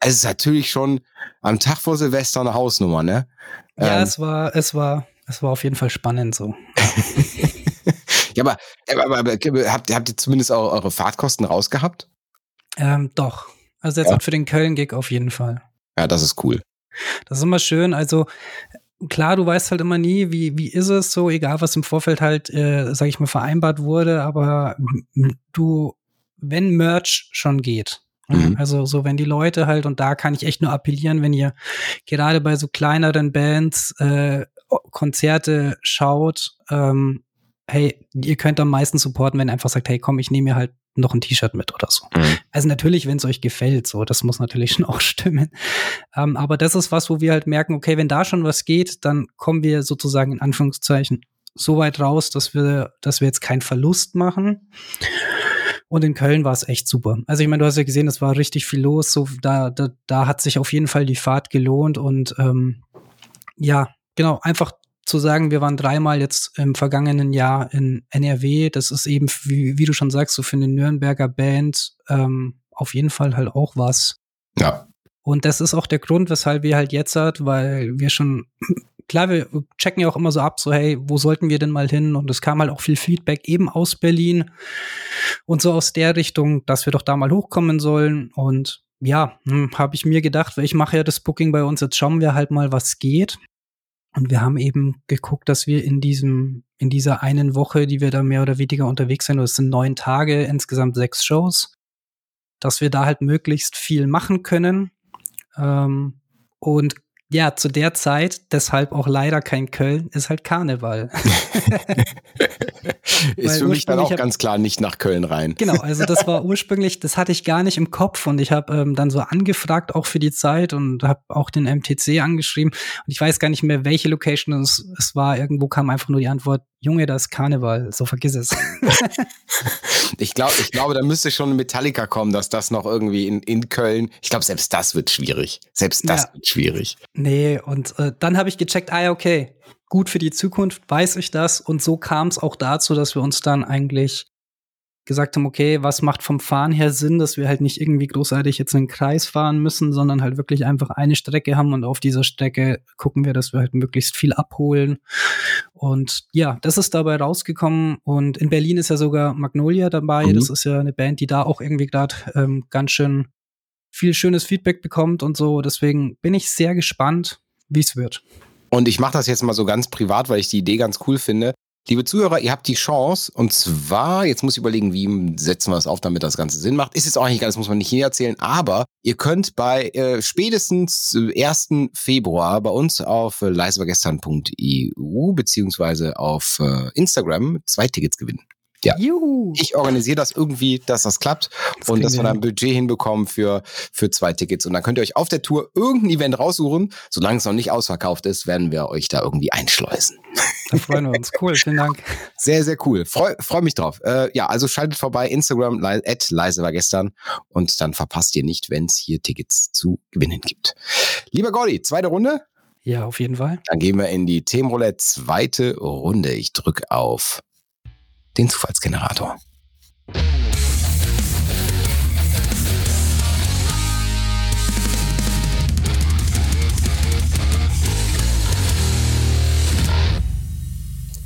Es ist natürlich schon am Tag vor Silvester eine Hausnummer, ne? Ja, ähm, es war, es war, es war auf jeden Fall spannend so. Ja, aber, aber, aber, habt, habt ihr zumindest auch eure Fahrtkosten rausgehabt? Ähm, doch. Also jetzt ja. für den Köln-Gig auf jeden Fall. Ja, das ist cool. Das ist immer schön. Also klar, du weißt halt immer nie, wie, wie ist es so, egal was im Vorfeld halt, äh, sag ich mal, vereinbart wurde, aber du, wenn Merch schon geht, ne? mhm. also so, wenn die Leute halt, und da kann ich echt nur appellieren, wenn ihr gerade bei so kleineren Bands äh, Konzerte schaut, ähm, hey, ihr könnt am meisten supporten, wenn ihr einfach sagt, hey, komm, ich nehme mir halt noch ein T-Shirt mit oder so. Mhm. Also natürlich, wenn es euch gefällt, so, das muss natürlich schon auch stimmen. Ähm, aber das ist was, wo wir halt merken, okay, wenn da schon was geht, dann kommen wir sozusagen in Anführungszeichen so weit raus, dass wir, dass wir jetzt keinen Verlust machen. Und in Köln war es echt super. Also ich meine, du hast ja gesehen, es war richtig viel los. So, da, da, da hat sich auf jeden Fall die Fahrt gelohnt und ähm, ja, genau, einfach zu sagen, wir waren dreimal jetzt im vergangenen Jahr in NRW. Das ist eben, wie, wie du schon sagst, so für eine Nürnberger Band ähm, auf jeden Fall halt auch was. Ja. Und das ist auch der Grund, weshalb wir halt jetzt hat, weil wir schon, klar, wir checken ja auch immer so ab, so, hey, wo sollten wir denn mal hin? Und es kam halt auch viel Feedback eben aus Berlin und so aus der Richtung, dass wir doch da mal hochkommen sollen. Und ja, hm, habe ich mir gedacht, weil ich mache ja das Booking bei uns, jetzt schauen wir halt mal, was geht. Und wir haben eben geguckt, dass wir in diesem, in dieser einen Woche, die wir da mehr oder weniger unterwegs sind, das sind neun Tage, insgesamt sechs Shows, dass wir da halt möglichst viel machen können. Ähm, und ja, zu der Zeit, deshalb auch leider kein Köln, ist halt Karneval. ist für mich dann auch ganz klar nicht nach Köln rein. Genau, also das war ursprünglich, das hatte ich gar nicht im Kopf und ich habe ähm, dann so angefragt auch für die Zeit und habe auch den MTC angeschrieben und ich weiß gar nicht mehr, welche Location es, es war. Irgendwo kam einfach nur die Antwort, Junge, das ist Karneval, so vergiss es. ich glaube, ich glaube, da müsste schon Metallica kommen, dass das noch irgendwie in, in Köln, ich glaube, selbst das wird schwierig. Selbst das ja. wird schwierig. Nee, und äh, dann habe ich gecheckt, ah, okay, gut für die Zukunft, weiß ich das. Und so kam es auch dazu, dass wir uns dann eigentlich gesagt haben, okay, was macht vom Fahren her Sinn, dass wir halt nicht irgendwie großartig jetzt einen Kreis fahren müssen, sondern halt wirklich einfach eine Strecke haben und auf dieser Strecke gucken wir, dass wir halt möglichst viel abholen. Und ja, das ist dabei rausgekommen und in Berlin ist ja sogar Magnolia dabei. Mhm. Das ist ja eine Band, die da auch irgendwie gerade ähm, ganz schön viel schönes Feedback bekommt und so. Deswegen bin ich sehr gespannt, wie es wird. Und ich mache das jetzt mal so ganz privat, weil ich die Idee ganz cool finde. Liebe Zuhörer, ihr habt die Chance, und zwar, jetzt muss ich überlegen, wie setzen wir das auf, damit das Ganze Sinn macht. Ist jetzt auch nicht ganz, muss man nicht hier erzählen, aber ihr könnt bei äh, spätestens 1. Februar bei uns auf äh, leisevergestern.eu beziehungsweise auf äh, Instagram zwei Tickets gewinnen. Ja. Juhu. Ich organisiere das irgendwie, dass das klappt das und dass wir da ein Budget hinbekommen für, für zwei Tickets. Und dann könnt ihr euch auf der Tour irgendein Event raussuchen. Solange es noch nicht ausverkauft ist, werden wir euch da irgendwie einschleusen. Da freuen wir uns. Cool, vielen Dank. Sehr, sehr cool. Freue freu mich drauf. Äh, ja, also schaltet vorbei, Instagram, at leise war gestern und dann verpasst ihr nicht, wenn es hier Tickets zu gewinnen gibt. Lieber Gordy, zweite Runde? Ja, auf jeden Fall. Dann gehen wir in die Themenroulette zweite Runde. Ich drücke auf den Zufallsgenerator.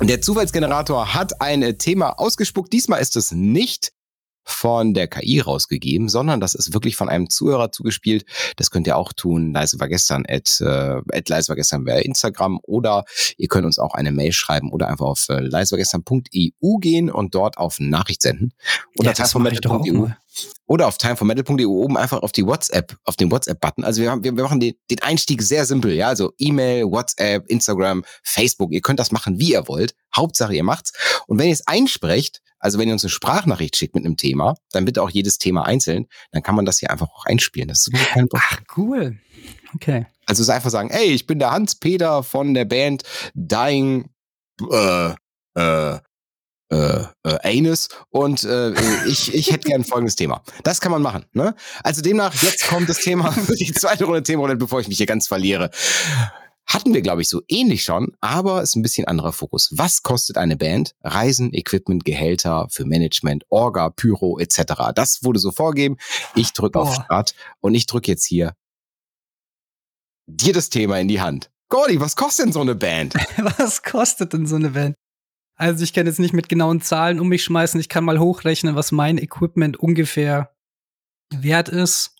Der Zufallsgenerator hat ein Thema ausgespuckt. Diesmal ist es nicht von der KI rausgegeben, sondern das ist wirklich von einem Zuhörer zugespielt. Das könnt ihr auch tun. Leise war gestern at, äh, at leise war gestern bei Instagram oder ihr könnt uns auch eine Mail schreiben oder einfach auf äh, leisewargestern.eu gehen und dort auf Nachricht senden. Oder ja, timeformetal.eu oder auf timeformetal.eu oben einfach auf die WhatsApp, auf den WhatsApp-Button. Also wir, wir, wir machen den, den Einstieg sehr simpel, ja. Also E-Mail, WhatsApp, Instagram, Facebook. Ihr könnt das machen, wie ihr wollt. Hauptsache, ihr macht's. Und wenn ihr es einsprecht, also wenn ihr uns eine Sprachnachricht schickt mit einem Thema, dann bitte auch jedes Thema einzeln, dann kann man das hier einfach auch einspielen. Das ist kein Problem. Ach, cool. Okay. Also es ist einfach sagen, ey, ich bin der Hans-Peter von der Band Dying äh, äh, äh, äh, Anus und äh, ich, ich hätte gern folgendes Thema. Das kann man machen. Ne? Also demnach, jetzt kommt das Thema für die zweite Runde Themenrunde, bevor ich mich hier ganz verliere. Hatten wir, glaube ich, so ähnlich schon, aber ist ein bisschen anderer Fokus. Was kostet eine Band? Reisen, Equipment, Gehälter für Management, Orga, Pyro etc. Das wurde so vorgegeben. Ich drücke auf Start und ich drücke jetzt hier dir das Thema in die Hand. Gordy, was kostet denn so eine Band? was kostet denn so eine Band? Also ich kann jetzt nicht mit genauen Zahlen um mich schmeißen. Ich kann mal hochrechnen, was mein Equipment ungefähr wert ist.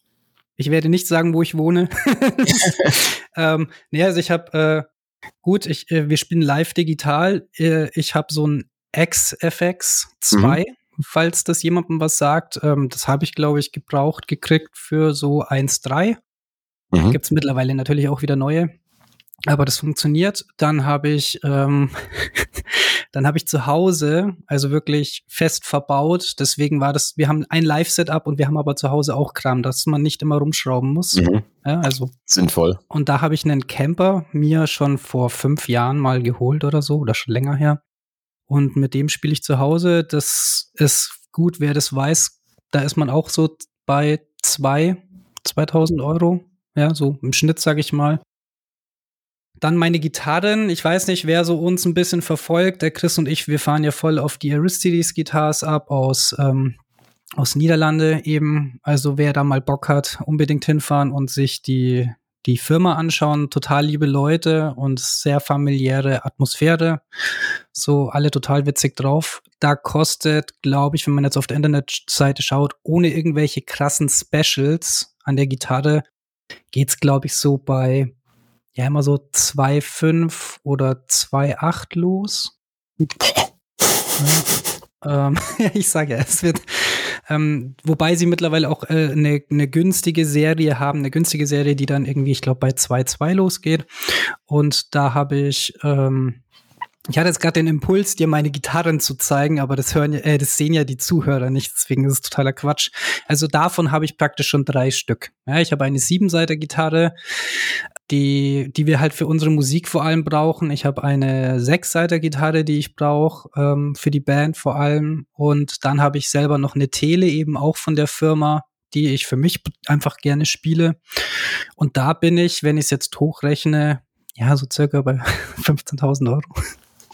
Ich werde nicht sagen, wo ich wohne. ähm, nee, also ich habe äh, gut, ich, äh, wir spielen live digital. Äh, ich habe so ein XFX 2, mhm. falls das jemandem was sagt. Ähm, das habe ich, glaube ich, gebraucht gekriegt für so 1,3. Mhm. Gibt es mittlerweile natürlich auch wieder neue. Aber das funktioniert. Dann habe ich, ähm, dann habe ich zu Hause, also wirklich fest verbaut. Deswegen war das, wir haben ein Live-Setup und wir haben aber zu Hause auch Kram, dass man nicht immer rumschrauben muss. Mhm. Ja, also sinnvoll. Und da habe ich einen Camper mir schon vor fünf Jahren mal geholt oder so oder schon länger her. Und mit dem spiele ich zu Hause. Das ist gut, wer das weiß. Da ist man auch so bei zwei, 2000 Euro. Ja, so im Schnitt, sage ich mal. Dann meine Gitarren. Ich weiß nicht, wer so uns ein bisschen verfolgt. Der Chris und ich, wir fahren ja voll auf die Aristides Guitars ab aus, ähm, aus Niederlande eben. Also wer da mal Bock hat, unbedingt hinfahren und sich die, die Firma anschauen. Total liebe Leute und sehr familiäre Atmosphäre. So alle total witzig drauf. Da kostet, glaube ich, wenn man jetzt auf der Internetseite schaut, ohne irgendwelche krassen Specials an der Gitarre, geht's, glaube ich, so bei ja immer so 2,5 oder 2,8 los. ja, ähm, ich sage ja, es wird, ähm, wobei sie mittlerweile auch äh, eine, eine günstige Serie haben, eine günstige Serie, die dann irgendwie, ich glaube, bei 2,2 losgeht. Und da habe ich, ähm, ich hatte jetzt gerade den Impuls, dir meine Gitarren zu zeigen, aber das hören äh, das sehen ja die Zuhörer nicht, deswegen ist es totaler Quatsch. Also davon habe ich praktisch schon drei Stück. Ja, ich habe eine Siebenseiter-Gitarre, die, die wir halt für unsere Musik vor allem brauchen. Ich habe eine Sechsseiter-Gitarre, die ich brauche, ähm, für die Band vor allem. Und dann habe ich selber noch eine Tele eben auch von der Firma, die ich für mich einfach gerne spiele. Und da bin ich, wenn ich es jetzt hochrechne, ja, so circa bei 15.000 Euro.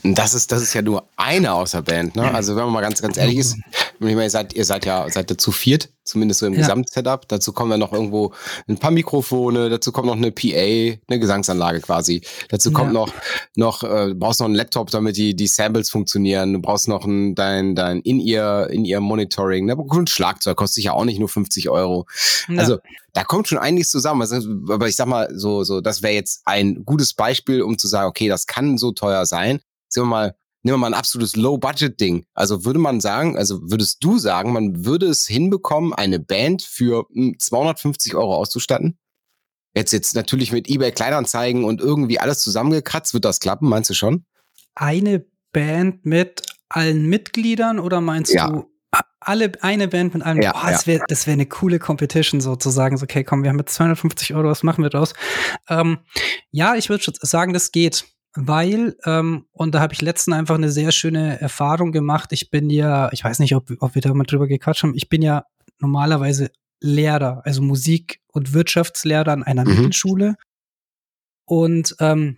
Das ist, das ist ja nur eine außer Band, ne? Also wenn man mal ganz, ganz ehrlich ist, ihr seid, ihr seid ja, seid ja zu viert, zumindest so im ja. Gesamtsetup. Dazu kommen dann noch irgendwo ein paar Mikrofone, dazu kommt noch eine PA, eine Gesangsanlage quasi. Dazu kommt ja. noch, noch, äh, du brauchst noch einen Laptop, damit die, die Samples funktionieren. Du brauchst noch ein, dein, dein In-Ear, In-Ear Monitoring. Ne? Ein Schlagzeug kostet sich ja auch nicht nur 50 Euro. Ja. Also, da kommt schon einiges zusammen. Also, aber ich sag mal, so, so, das wäre jetzt ein gutes Beispiel, um zu sagen, okay, das kann so teuer sein sagen wir mal, nehmen wir mal ein absolutes Low-Budget-Ding. Also würde man sagen, also würdest du sagen, man würde es hinbekommen, eine Band für 250 hm, Euro auszustatten? Jetzt, jetzt natürlich mit eBay Kleinanzeigen und irgendwie alles zusammengekratzt, wird das klappen, meinst du schon? Eine Band mit allen Mitgliedern oder meinst Ja. du alle eine Band mit allen? Ja, Boah, das wäre das wär eine coole Competition sozusagen. So, okay, komm, wir haben jetzt 250 Euro, was machen wir draus? Ähm, ja, ich würde sagen, das geht. Weil, ähm, und da habe ich letztens einfach eine sehr schöne Erfahrung gemacht. Ich bin ja, ich weiß nicht, ob, ob wir da mal drüber gequatscht haben, ich bin ja normalerweise Lehrer, also Musik- und Wirtschaftslehrer an einer Mhm. Mittelschule. Und ähm,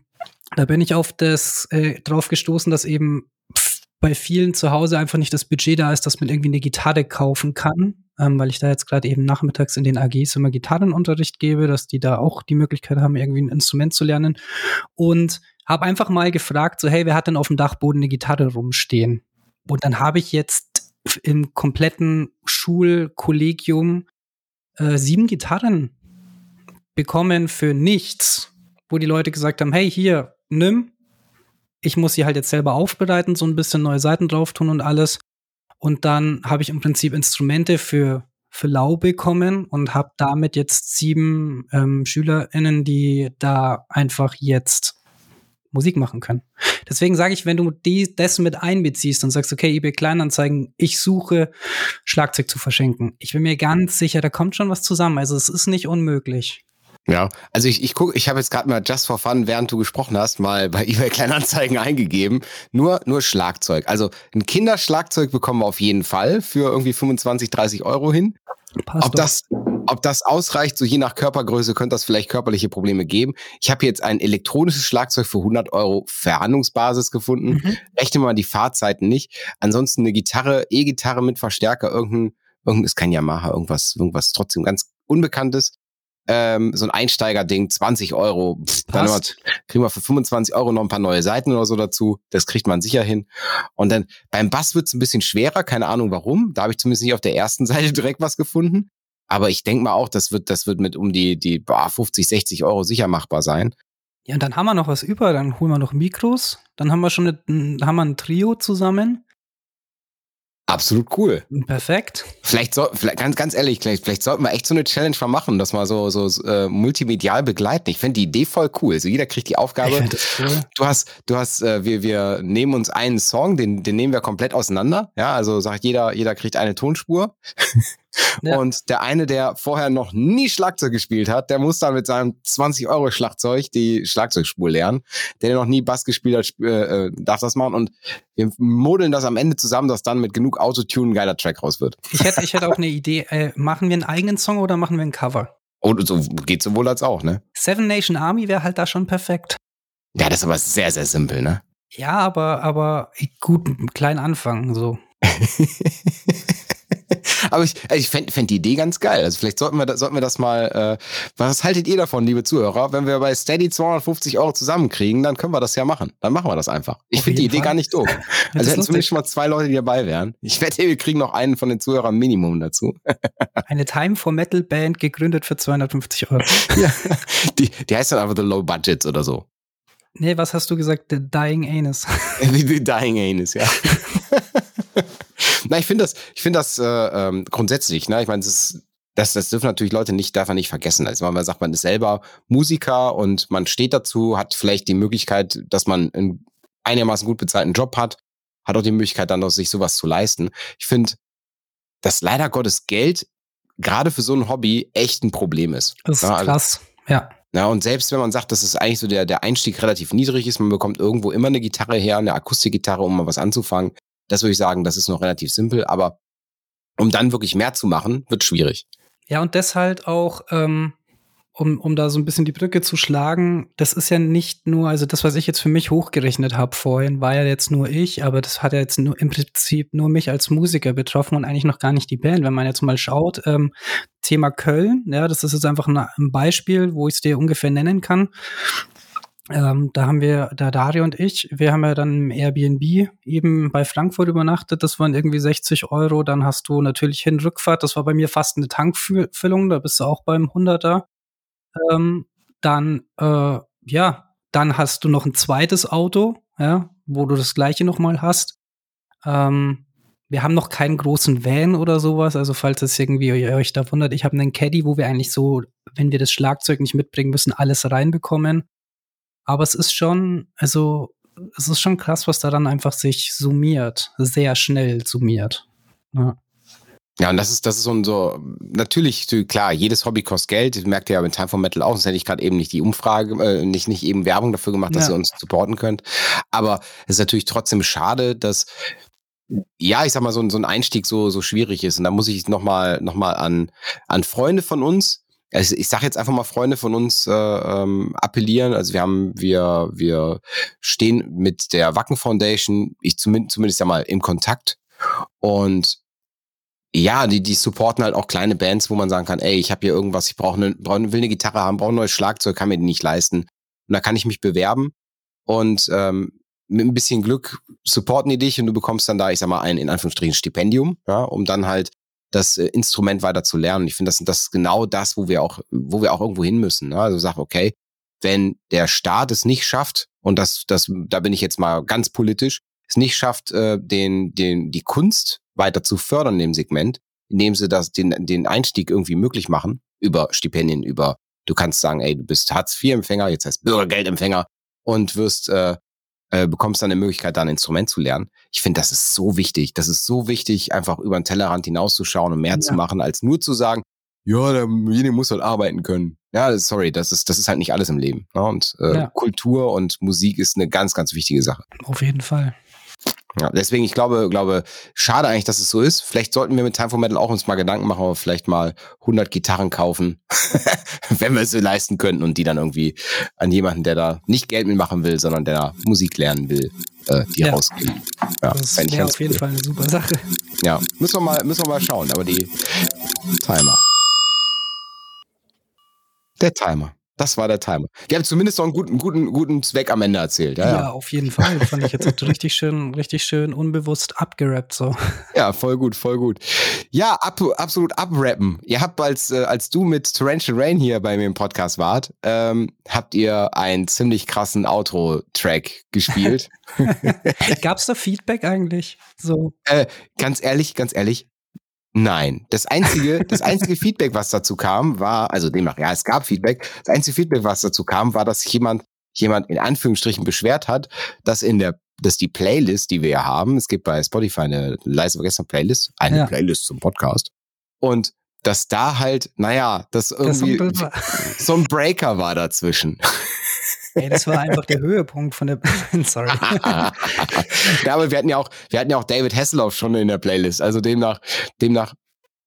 da bin ich auf das äh, drauf gestoßen, dass eben pf- bei vielen zu Hause einfach nicht das Budget da ist, dass man irgendwie eine Gitarre kaufen kann, ähm, weil ich da jetzt gerade eben nachmittags in den AGs immer Gitarrenunterricht gebe, dass die da auch die Möglichkeit haben, irgendwie ein Instrument zu lernen. Und habe einfach mal gefragt, so hey, wer hat denn auf dem Dachboden eine Gitarre rumstehen? Und dann habe ich jetzt im kompletten Schulkollegium äh, sieben Gitarren bekommen für nichts, wo die Leute gesagt haben, hey, hier, nimm. Ich muss sie halt jetzt selber aufbereiten, so ein bisschen neue Seiten drauf tun und alles. Und dann habe ich im Prinzip Instrumente für, für lau bekommen und habe damit jetzt sieben ähm, SchülerInnen, die da einfach jetzt Musik machen können. Deswegen sage ich, wenn du die, das mit einbeziehst und sagst, okay, eBay Kleinanzeigen, ich suche Schlagzeug zu verschenken. Ich bin mir ganz sicher, da kommt schon was zusammen. Also es ist nicht unmöglich. Ja, also ich, ich gucke, ich habe jetzt gerade mal just for fun, während du gesprochen hast, mal bei eBay Kleinanzeigen eingegeben. Nur, nur Schlagzeug. Also ein Kinderschlagzeug bekommen wir auf jeden Fall für irgendwie 25, 30 Euro hin. Passt Ob doch. das, ob das ausreicht, so je nach Körpergröße, könnte das vielleicht körperliche Probleme geben. Ich habe jetzt ein elektronisches Schlagzeug für 100 Euro Verhandlungsbasis gefunden. Mhm. Rechne mal die Fahrzeiten nicht. Ansonsten eine Gitarre, E-Gitarre mit Verstärker, irgendein, irgendein ist kein Yamaha, irgendwas, irgendwas trotzdem ganz Unbekanntes. Ähm, so ein Einsteiger-Ding, 20 Euro. Pff, dann wir, kriegen wir für 25 Euro noch ein paar neue Seiten oder so dazu. Das kriegt man sicher hin. Und dann beim Bass wird's ein bisschen schwerer, keine Ahnung warum. Da habe ich zumindest nicht auf der ersten Seite direkt was gefunden. Aber ich denke mal auch, das wird, das wird mit um die, die boah, 50, 60 Euro sicher machbar sein. Ja, und dann haben wir noch was über, dann holen wir noch Mikros, dann haben wir schon eine, ein- haben wir ein Trio zusammen. Absolut cool. Perfekt. Vielleicht soll, vielleicht, ganz, ganz ehrlich, vielleicht, vielleicht sollten wir echt so eine Challenge mal machen, das mal so, so äh, multimedial begleiten. Ich finde die Idee voll cool. Also jeder kriegt die Aufgabe. cool. Du hast, du hast, äh, wir, wir nehmen uns einen Song, den, den nehmen wir komplett auseinander. Ja, also sagt jeder, jeder kriegt eine Tonspur. Ja. Und der eine, der vorher noch nie Schlagzeug gespielt hat, der muss dann mit seinem 20 Euro Schlagzeug die Schlagzeugspur lernen. Der, der noch nie Bass gespielt hat, äh, äh, darf das machen. Und wir modeln das am Ende zusammen, dass dann mit genug Autotune ein geiler Track raus wird. Ich hätte, ich hätte auch eine Idee. Äh, machen wir einen eigenen Song oder machen wir ein Cover? Und so geht sowohl als auch, ne? Seven Nation Army wäre halt da schon perfekt. Ja, das ist aber sehr, sehr simpel, ne? Ja, aber, aber gut, einen kleinen Anfang, so. Aber ich, ich fände fänd die Idee ganz geil. Also vielleicht sollten wir, das- sollten wir das mal, äh, was haltet ihr davon, liebe Zuhörer? Wenn wir bei Steady 250 Euro zusammenkriegen, dann können wir das ja machen. Dann machen wir das einfach. Ich finde die Idee Fall. gar nicht doof. Also hätten zumindest schon mal zwei Leute, die dabei wären. Ich wette, wir kriegen noch einen von den Zuhörern Minimum dazu. Eine Time for Metal Band gegründet für 250 Euro. ja. die, die heißt dann einfach The Low Budgets oder so. Nee, was hast du gesagt? The Dying Anus. Die Dying Anus, ja. Na, ich finde das, ich finde das äh, ähm, grundsätzlich, ne? Ich meine, das ist, das, das dürfen natürlich Leute nicht, darf man nicht vergessen. Also man sagt, man ist selber Musiker und man steht dazu, hat vielleicht die Möglichkeit, dass man einen einigermaßen gut bezahlten Job hat, hat auch die Möglichkeit, dann noch sich sowas zu leisten. Ich finde, dass leider Gottes Geld gerade für so ein Hobby echt ein Problem ist. Das ist Ja, also- krass. Ja. ja, und selbst wenn man sagt, dass es eigentlich so der, der Einstieg relativ niedrig ist, man bekommt irgendwo immer eine Gitarre her, eine Akustikgitarre, um mal was anzufangen, das würde ich sagen, das ist noch relativ simpel, aber um dann wirklich mehr zu machen, wird schwierig. Ja, und deshalb auch, ähm, um, um da so ein bisschen die Brücke zu schlagen, das ist ja nicht nur, also das, was ich jetzt für mich hochgerechnet habe vorhin, war ja jetzt nur ich, aber das hat ja jetzt nur, im Prinzip nur mich als Musiker betroffen und eigentlich noch gar nicht die Band. Wenn man jetzt mal schaut, ähm, Thema Köln, ja, das ist jetzt einfach ein, ein Beispiel, wo ich es dir ungefähr nennen kann. Ähm, da haben wir, der Dario und ich, wir haben ja dann im Airbnb eben bei Frankfurt übernachtet. Das waren irgendwie 60 Euro. Dann hast du natürlich Hin- Rückfahrt. Das war bei mir fast eine Tankfüllung. Da bist du auch beim 100er. Ähm, dann, äh, ja, dann hast du noch ein zweites Auto, ja, wo du das gleiche nochmal hast. Ähm, wir haben noch keinen großen Van oder sowas. Also falls es irgendwie euch da wundert, ich habe einen Caddy, wo wir eigentlich so, wenn wir das Schlagzeug nicht mitbringen müssen, alles reinbekommen. Aber es ist schon, also es ist schon krass, was da dann einfach sich summiert, sehr schnell summiert. Ja. Ja, und das ist, das ist so, natürlich, klar, jedes Hobby kostet Geld. Das merkt ihr ja mit Time for Metal auch, sonst hätte ich gerade eben nicht die Umfrage, äh, nicht, nicht eben Werbung dafür gemacht, dass Ja. ihr uns supporten könnt. Aber es ist natürlich trotzdem schade, dass, ja, ich sag mal, so, ein- so ein Einstieg so, so schwierig ist. Und da muss ich nochmal noch mal an, an Freunde von uns, also ich sage jetzt einfach mal Freunde von uns äh, ähm, appellieren. Also wir haben, wir, wir stehen mit der Wacken Foundation, ich zumindest, zumindest ja mal im Kontakt. Und ja, die, die supporten halt auch kleine Bands, wo man sagen kann, ey, ich habe hier irgendwas, ich brauche eine, brauch, will eine Gitarre haben, brauche ein neues Schlagzeug, kann mir die nicht leisten. Und da kann ich mich bewerben und ähm, mit ein bisschen Glück supporten die dich und du bekommst dann da, ich sag mal, ein in Anführungsstrichen Stipendium, ja, um dann halt das äh, Instrument weiter zu lernen. Ich finde, das, das ist genau das, wo wir auch, wo wir auch irgendwo hin müssen. Ne? Also sag, okay, wenn der Staat es nicht schafft, und das, das, da bin ich jetzt mal ganz politisch, es nicht schafft, äh, den, den, die Kunst weiter zu fördern in dem Segment, indem sie das, den, den Einstieg irgendwie möglich machen, über Stipendien, über, du kannst sagen, ey, du bist Hartz-IV-Empfänger, jetzt heißt Bürgergeldempfänger und wirst, äh, äh, bekommst dann eine Möglichkeit, da ein Instrument zu lernen. Ich finde, das ist so wichtig. Das ist so wichtig, einfach über den Tellerrand hinauszuschauen und mehr Ja. zu machen, als nur zu sagen, ja, derjenige muss halt arbeiten können. Ja, sorry, das ist, das ist halt nicht alles im Leben. Ne? Und äh, Ja. Kultur und Musik ist eine ganz, ganz wichtige Sache. Auf jeden Fall. Ja, deswegen, ich glaube, glaube, schade eigentlich, dass es so ist. Vielleicht sollten wir mit Time for Metal auch uns mal Gedanken machen, aber vielleicht mal 100 Gitarren kaufen, wenn wir es so leisten könnten und die dann irgendwie an jemanden, der da nicht Geld mitmachen will, sondern der da Musik lernen will, äh, die Ja. rausgeben. Ja, Das wäre auf jeden cool. Fall eine super Sache. Ja, müssen wir mal, müssen wir mal schauen, aber die Timer. Der Timer. Das war der Timer. Wir haben zumindest noch einen guten, guten, guten Zweck am Ende erzählt. Ja, Ja, ja. auf jeden Fall. Fand ich jetzt richtig schön, richtig schön unbewusst abgerappt so. Ja, voll gut, voll gut. Ja, ab, absolut abrappen. Ihr habt, als, äh, als du mit Torrential Rain hier bei mir im Podcast wart, ähm, habt ihr einen ziemlich krassen Outro-Track gespielt. Gab's da Feedback eigentlich? So. äh, ganz ehrlich, ganz ehrlich, nein. Das einzige, das einzige Feedback, was dazu kam, war, also demnach, ja, es gab Feedback. Das einzige Feedback, was dazu kam, war, dass jemand, jemand in Anführungsstrichen beschwert hat, dass in der, dass die Playlist, die wir ja haben, es gibt bei Spotify eine leise vergessen Playlist, eine Ja. Playlist zum Podcast. Und dass da halt, naja, das Das irgendwie war, so ein Breaker war dazwischen. ey, das war einfach der Höhepunkt von der. Sorry. ja, aber wir hatten ja auch, wir hatten ja auch David Hasselhoff schon in der Playlist. Also demnach, demnach,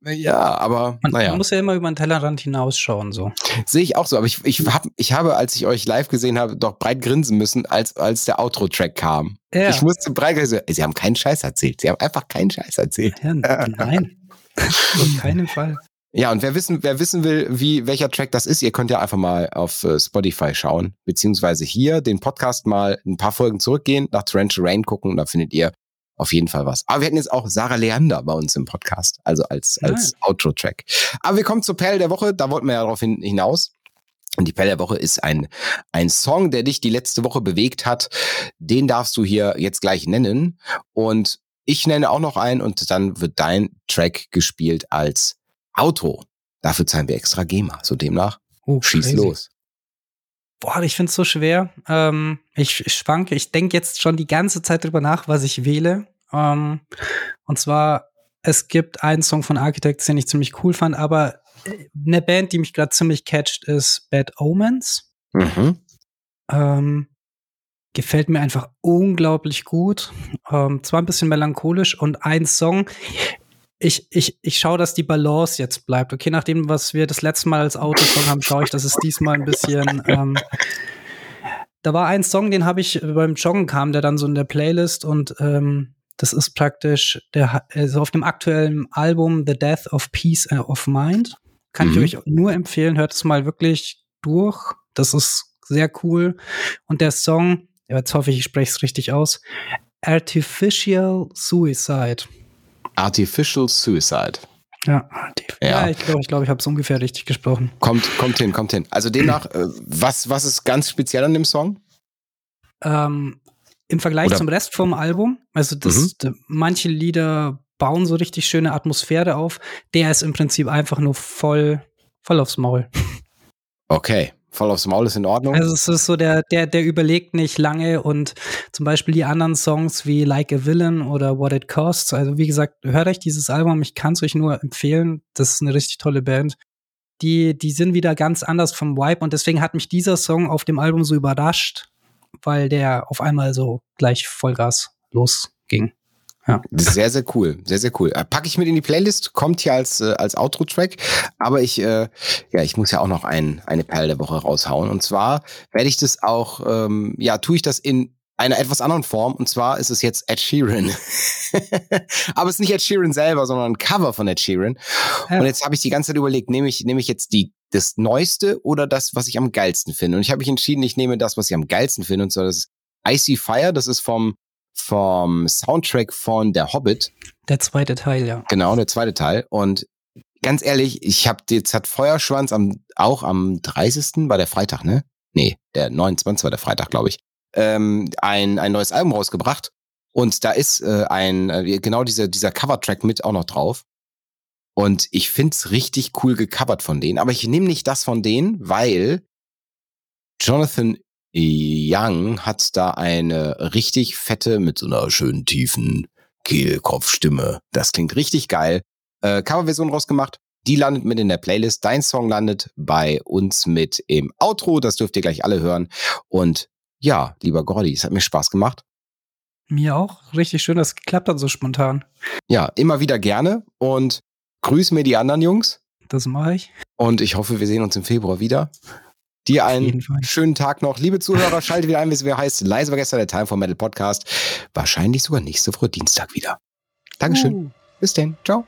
ja, aber Man, naja, man muss ja immer über den Tellerrand hinausschauen so. sehe ich auch so. Aber ich, ich, hab, ich habe, als ich euch live gesehen habe, doch breit grinsen müssen, als, als der Outro-Track kam. Ja. Ich musste breit grinsen. Sie haben keinen Scheiß erzählt. Sie haben einfach keinen Scheiß erzählt. Ja, nein. Auf keinen Fall. Ja, und wer wissen, wer wissen will, wie welcher Track das ist, ihr könnt ja einfach mal auf äh, Spotify schauen, beziehungsweise hier den Podcast mal ein paar Folgen zurückgehen, nach Torrential Rain gucken, und da findet ihr auf jeden Fall was. Aber wir hatten jetzt auch Sarah Leander bei uns im Podcast, also als, als Outro-Track. Aber wir kommen zur Perle der Woche, da wollten wir ja darauf hin, hinaus. Und die Perle der Woche ist ein, ein Song, der dich die letzte Woche bewegt hat. Den darfst du hier jetzt gleich nennen. Und ich nenne auch noch einen und dann wird dein Track gespielt als Auto. Dafür zahlen wir extra GEMA. So demnach, Oh, schieß crazy. los. Boah, ich find's so schwer. Ähm, ich, ich schwanke. Ich denke jetzt schon die ganze Zeit drüber nach, was ich wähle. Ähm, und zwar, es gibt einen Song von Architects, den ich ziemlich cool fand, aber äh, eine Band, die mich gerade ziemlich catcht, ist Bad Omens. Mhm. Ähm, gefällt mir einfach unglaublich gut. Ähm, zwar ein bisschen melancholisch und ein Song. Ich, ich, ich schaue, dass die Balance jetzt bleibt. Okay, nachdem, was wir das letzte Mal als Autosong haben, schaue ich, dass es diesmal ein bisschen. Ähm, da war ein Song, den habe ich beim Joggen kam, der dann so in der Playlist und ähm, das ist praktisch der also auf dem aktuellen Album The Death of Peace äh, of Mind. Kann Mhm. ich euch nur empfehlen, hört es mal wirklich durch. Das ist sehr cool. Und der Song, jetzt hoffe ich, ich spreche es richtig aus. Artificial Suicide. Artificial Suicide. Ja, Ja. ja. ich glaube, ich, glaub, ich habe es ungefähr richtig gesprochen. Kommt, kommt hin, kommt hin. Also demnach, äh, was, was ist ganz speziell an dem Song? Ähm, Im Vergleich Oder- zum Rest vom Album, also das, Mhm. manche Lieder bauen so richtig schöne Atmosphäre auf. Der ist im Prinzip einfach nur voll, voll aufs Maul. Okay, voll aufs Maul ist in Ordnung. Also es ist so, der, der, der überlegt nicht lange und zum Beispiel die anderen Songs wie Like a Villain oder What It Costs. Also wie gesagt, hört euch dieses Album, ich kann es euch nur empfehlen. Das ist eine richtig tolle Band. Die, die sind wieder ganz anders vom Vibe und deswegen hat mich dieser Song auf dem Album so überrascht, weil der auf einmal so gleich Vollgas losging. Ja. Sehr, sehr cool. Sehr, sehr cool. Äh, packe ich mit in die Playlist, kommt hier als, äh, als Outro-Track. Aber ich, äh, ja, ich muss ja auch noch ein, eine Perle der Woche raushauen. Und zwar werde ich das auch, ähm, ja, tue ich das in einer etwas anderen Form. Und zwar ist es jetzt Ed Sheeran. Aber es ist nicht Ed Sheeran selber, sondern ein Cover von Ed Sheeran. Ja. Und jetzt habe ich die ganze Zeit überlegt, nehme ich, nehme ich jetzt die, das Neueste oder das, was ich am geilsten finde? Und ich habe mich entschieden, ich nehme das, was ich am geilsten finde. Und zwar das ist Icy Fire. Das ist vom vom Soundtrack von Der Hobbit. Der zweite Teil, ja. Genau, der zweite Teil. Und ganz ehrlich, ich habe jetzt hat Feuerschwanz am, auch am 30. war der Freitag, ne? Nee, der 29. war der Freitag, glaube ich. Ähm, ein, ein neues Album rausgebracht. Und da ist äh, ein, äh, genau dieser, dieser Cover-Track mit auch noch drauf. Und ich find's richtig cool gecovert von denen. Aber ich nehme nicht das von denen, weil Jonathan Young hat da eine richtig fette mit so einer schönen tiefen Kehlkopfstimme. Das klingt richtig geil. Äh, Coverversion rausgemacht. Die landet mit in der Playlist. Dein Song landet bei uns mit im Outro. Das dürft ihr gleich alle hören. Und ja, lieber Gordy, es hat mir Spaß gemacht. Mir auch. Richtig schön, dass es geklappt hat so spontan. Ja, immer wieder gerne. Und grüß mir die anderen Jungs. Das mache ich. Und ich hoffe, wir sehen uns im Februar wieder. Dir einen schönen Tag noch. Liebe Zuhörer, schaltet wieder ein, wie es wieder heißt. Leise war gestern der Time for Metal Podcast. Wahrscheinlich sogar nächste Woche Dienstag wieder. Dankeschön. Uh. Bis denn. Ciao.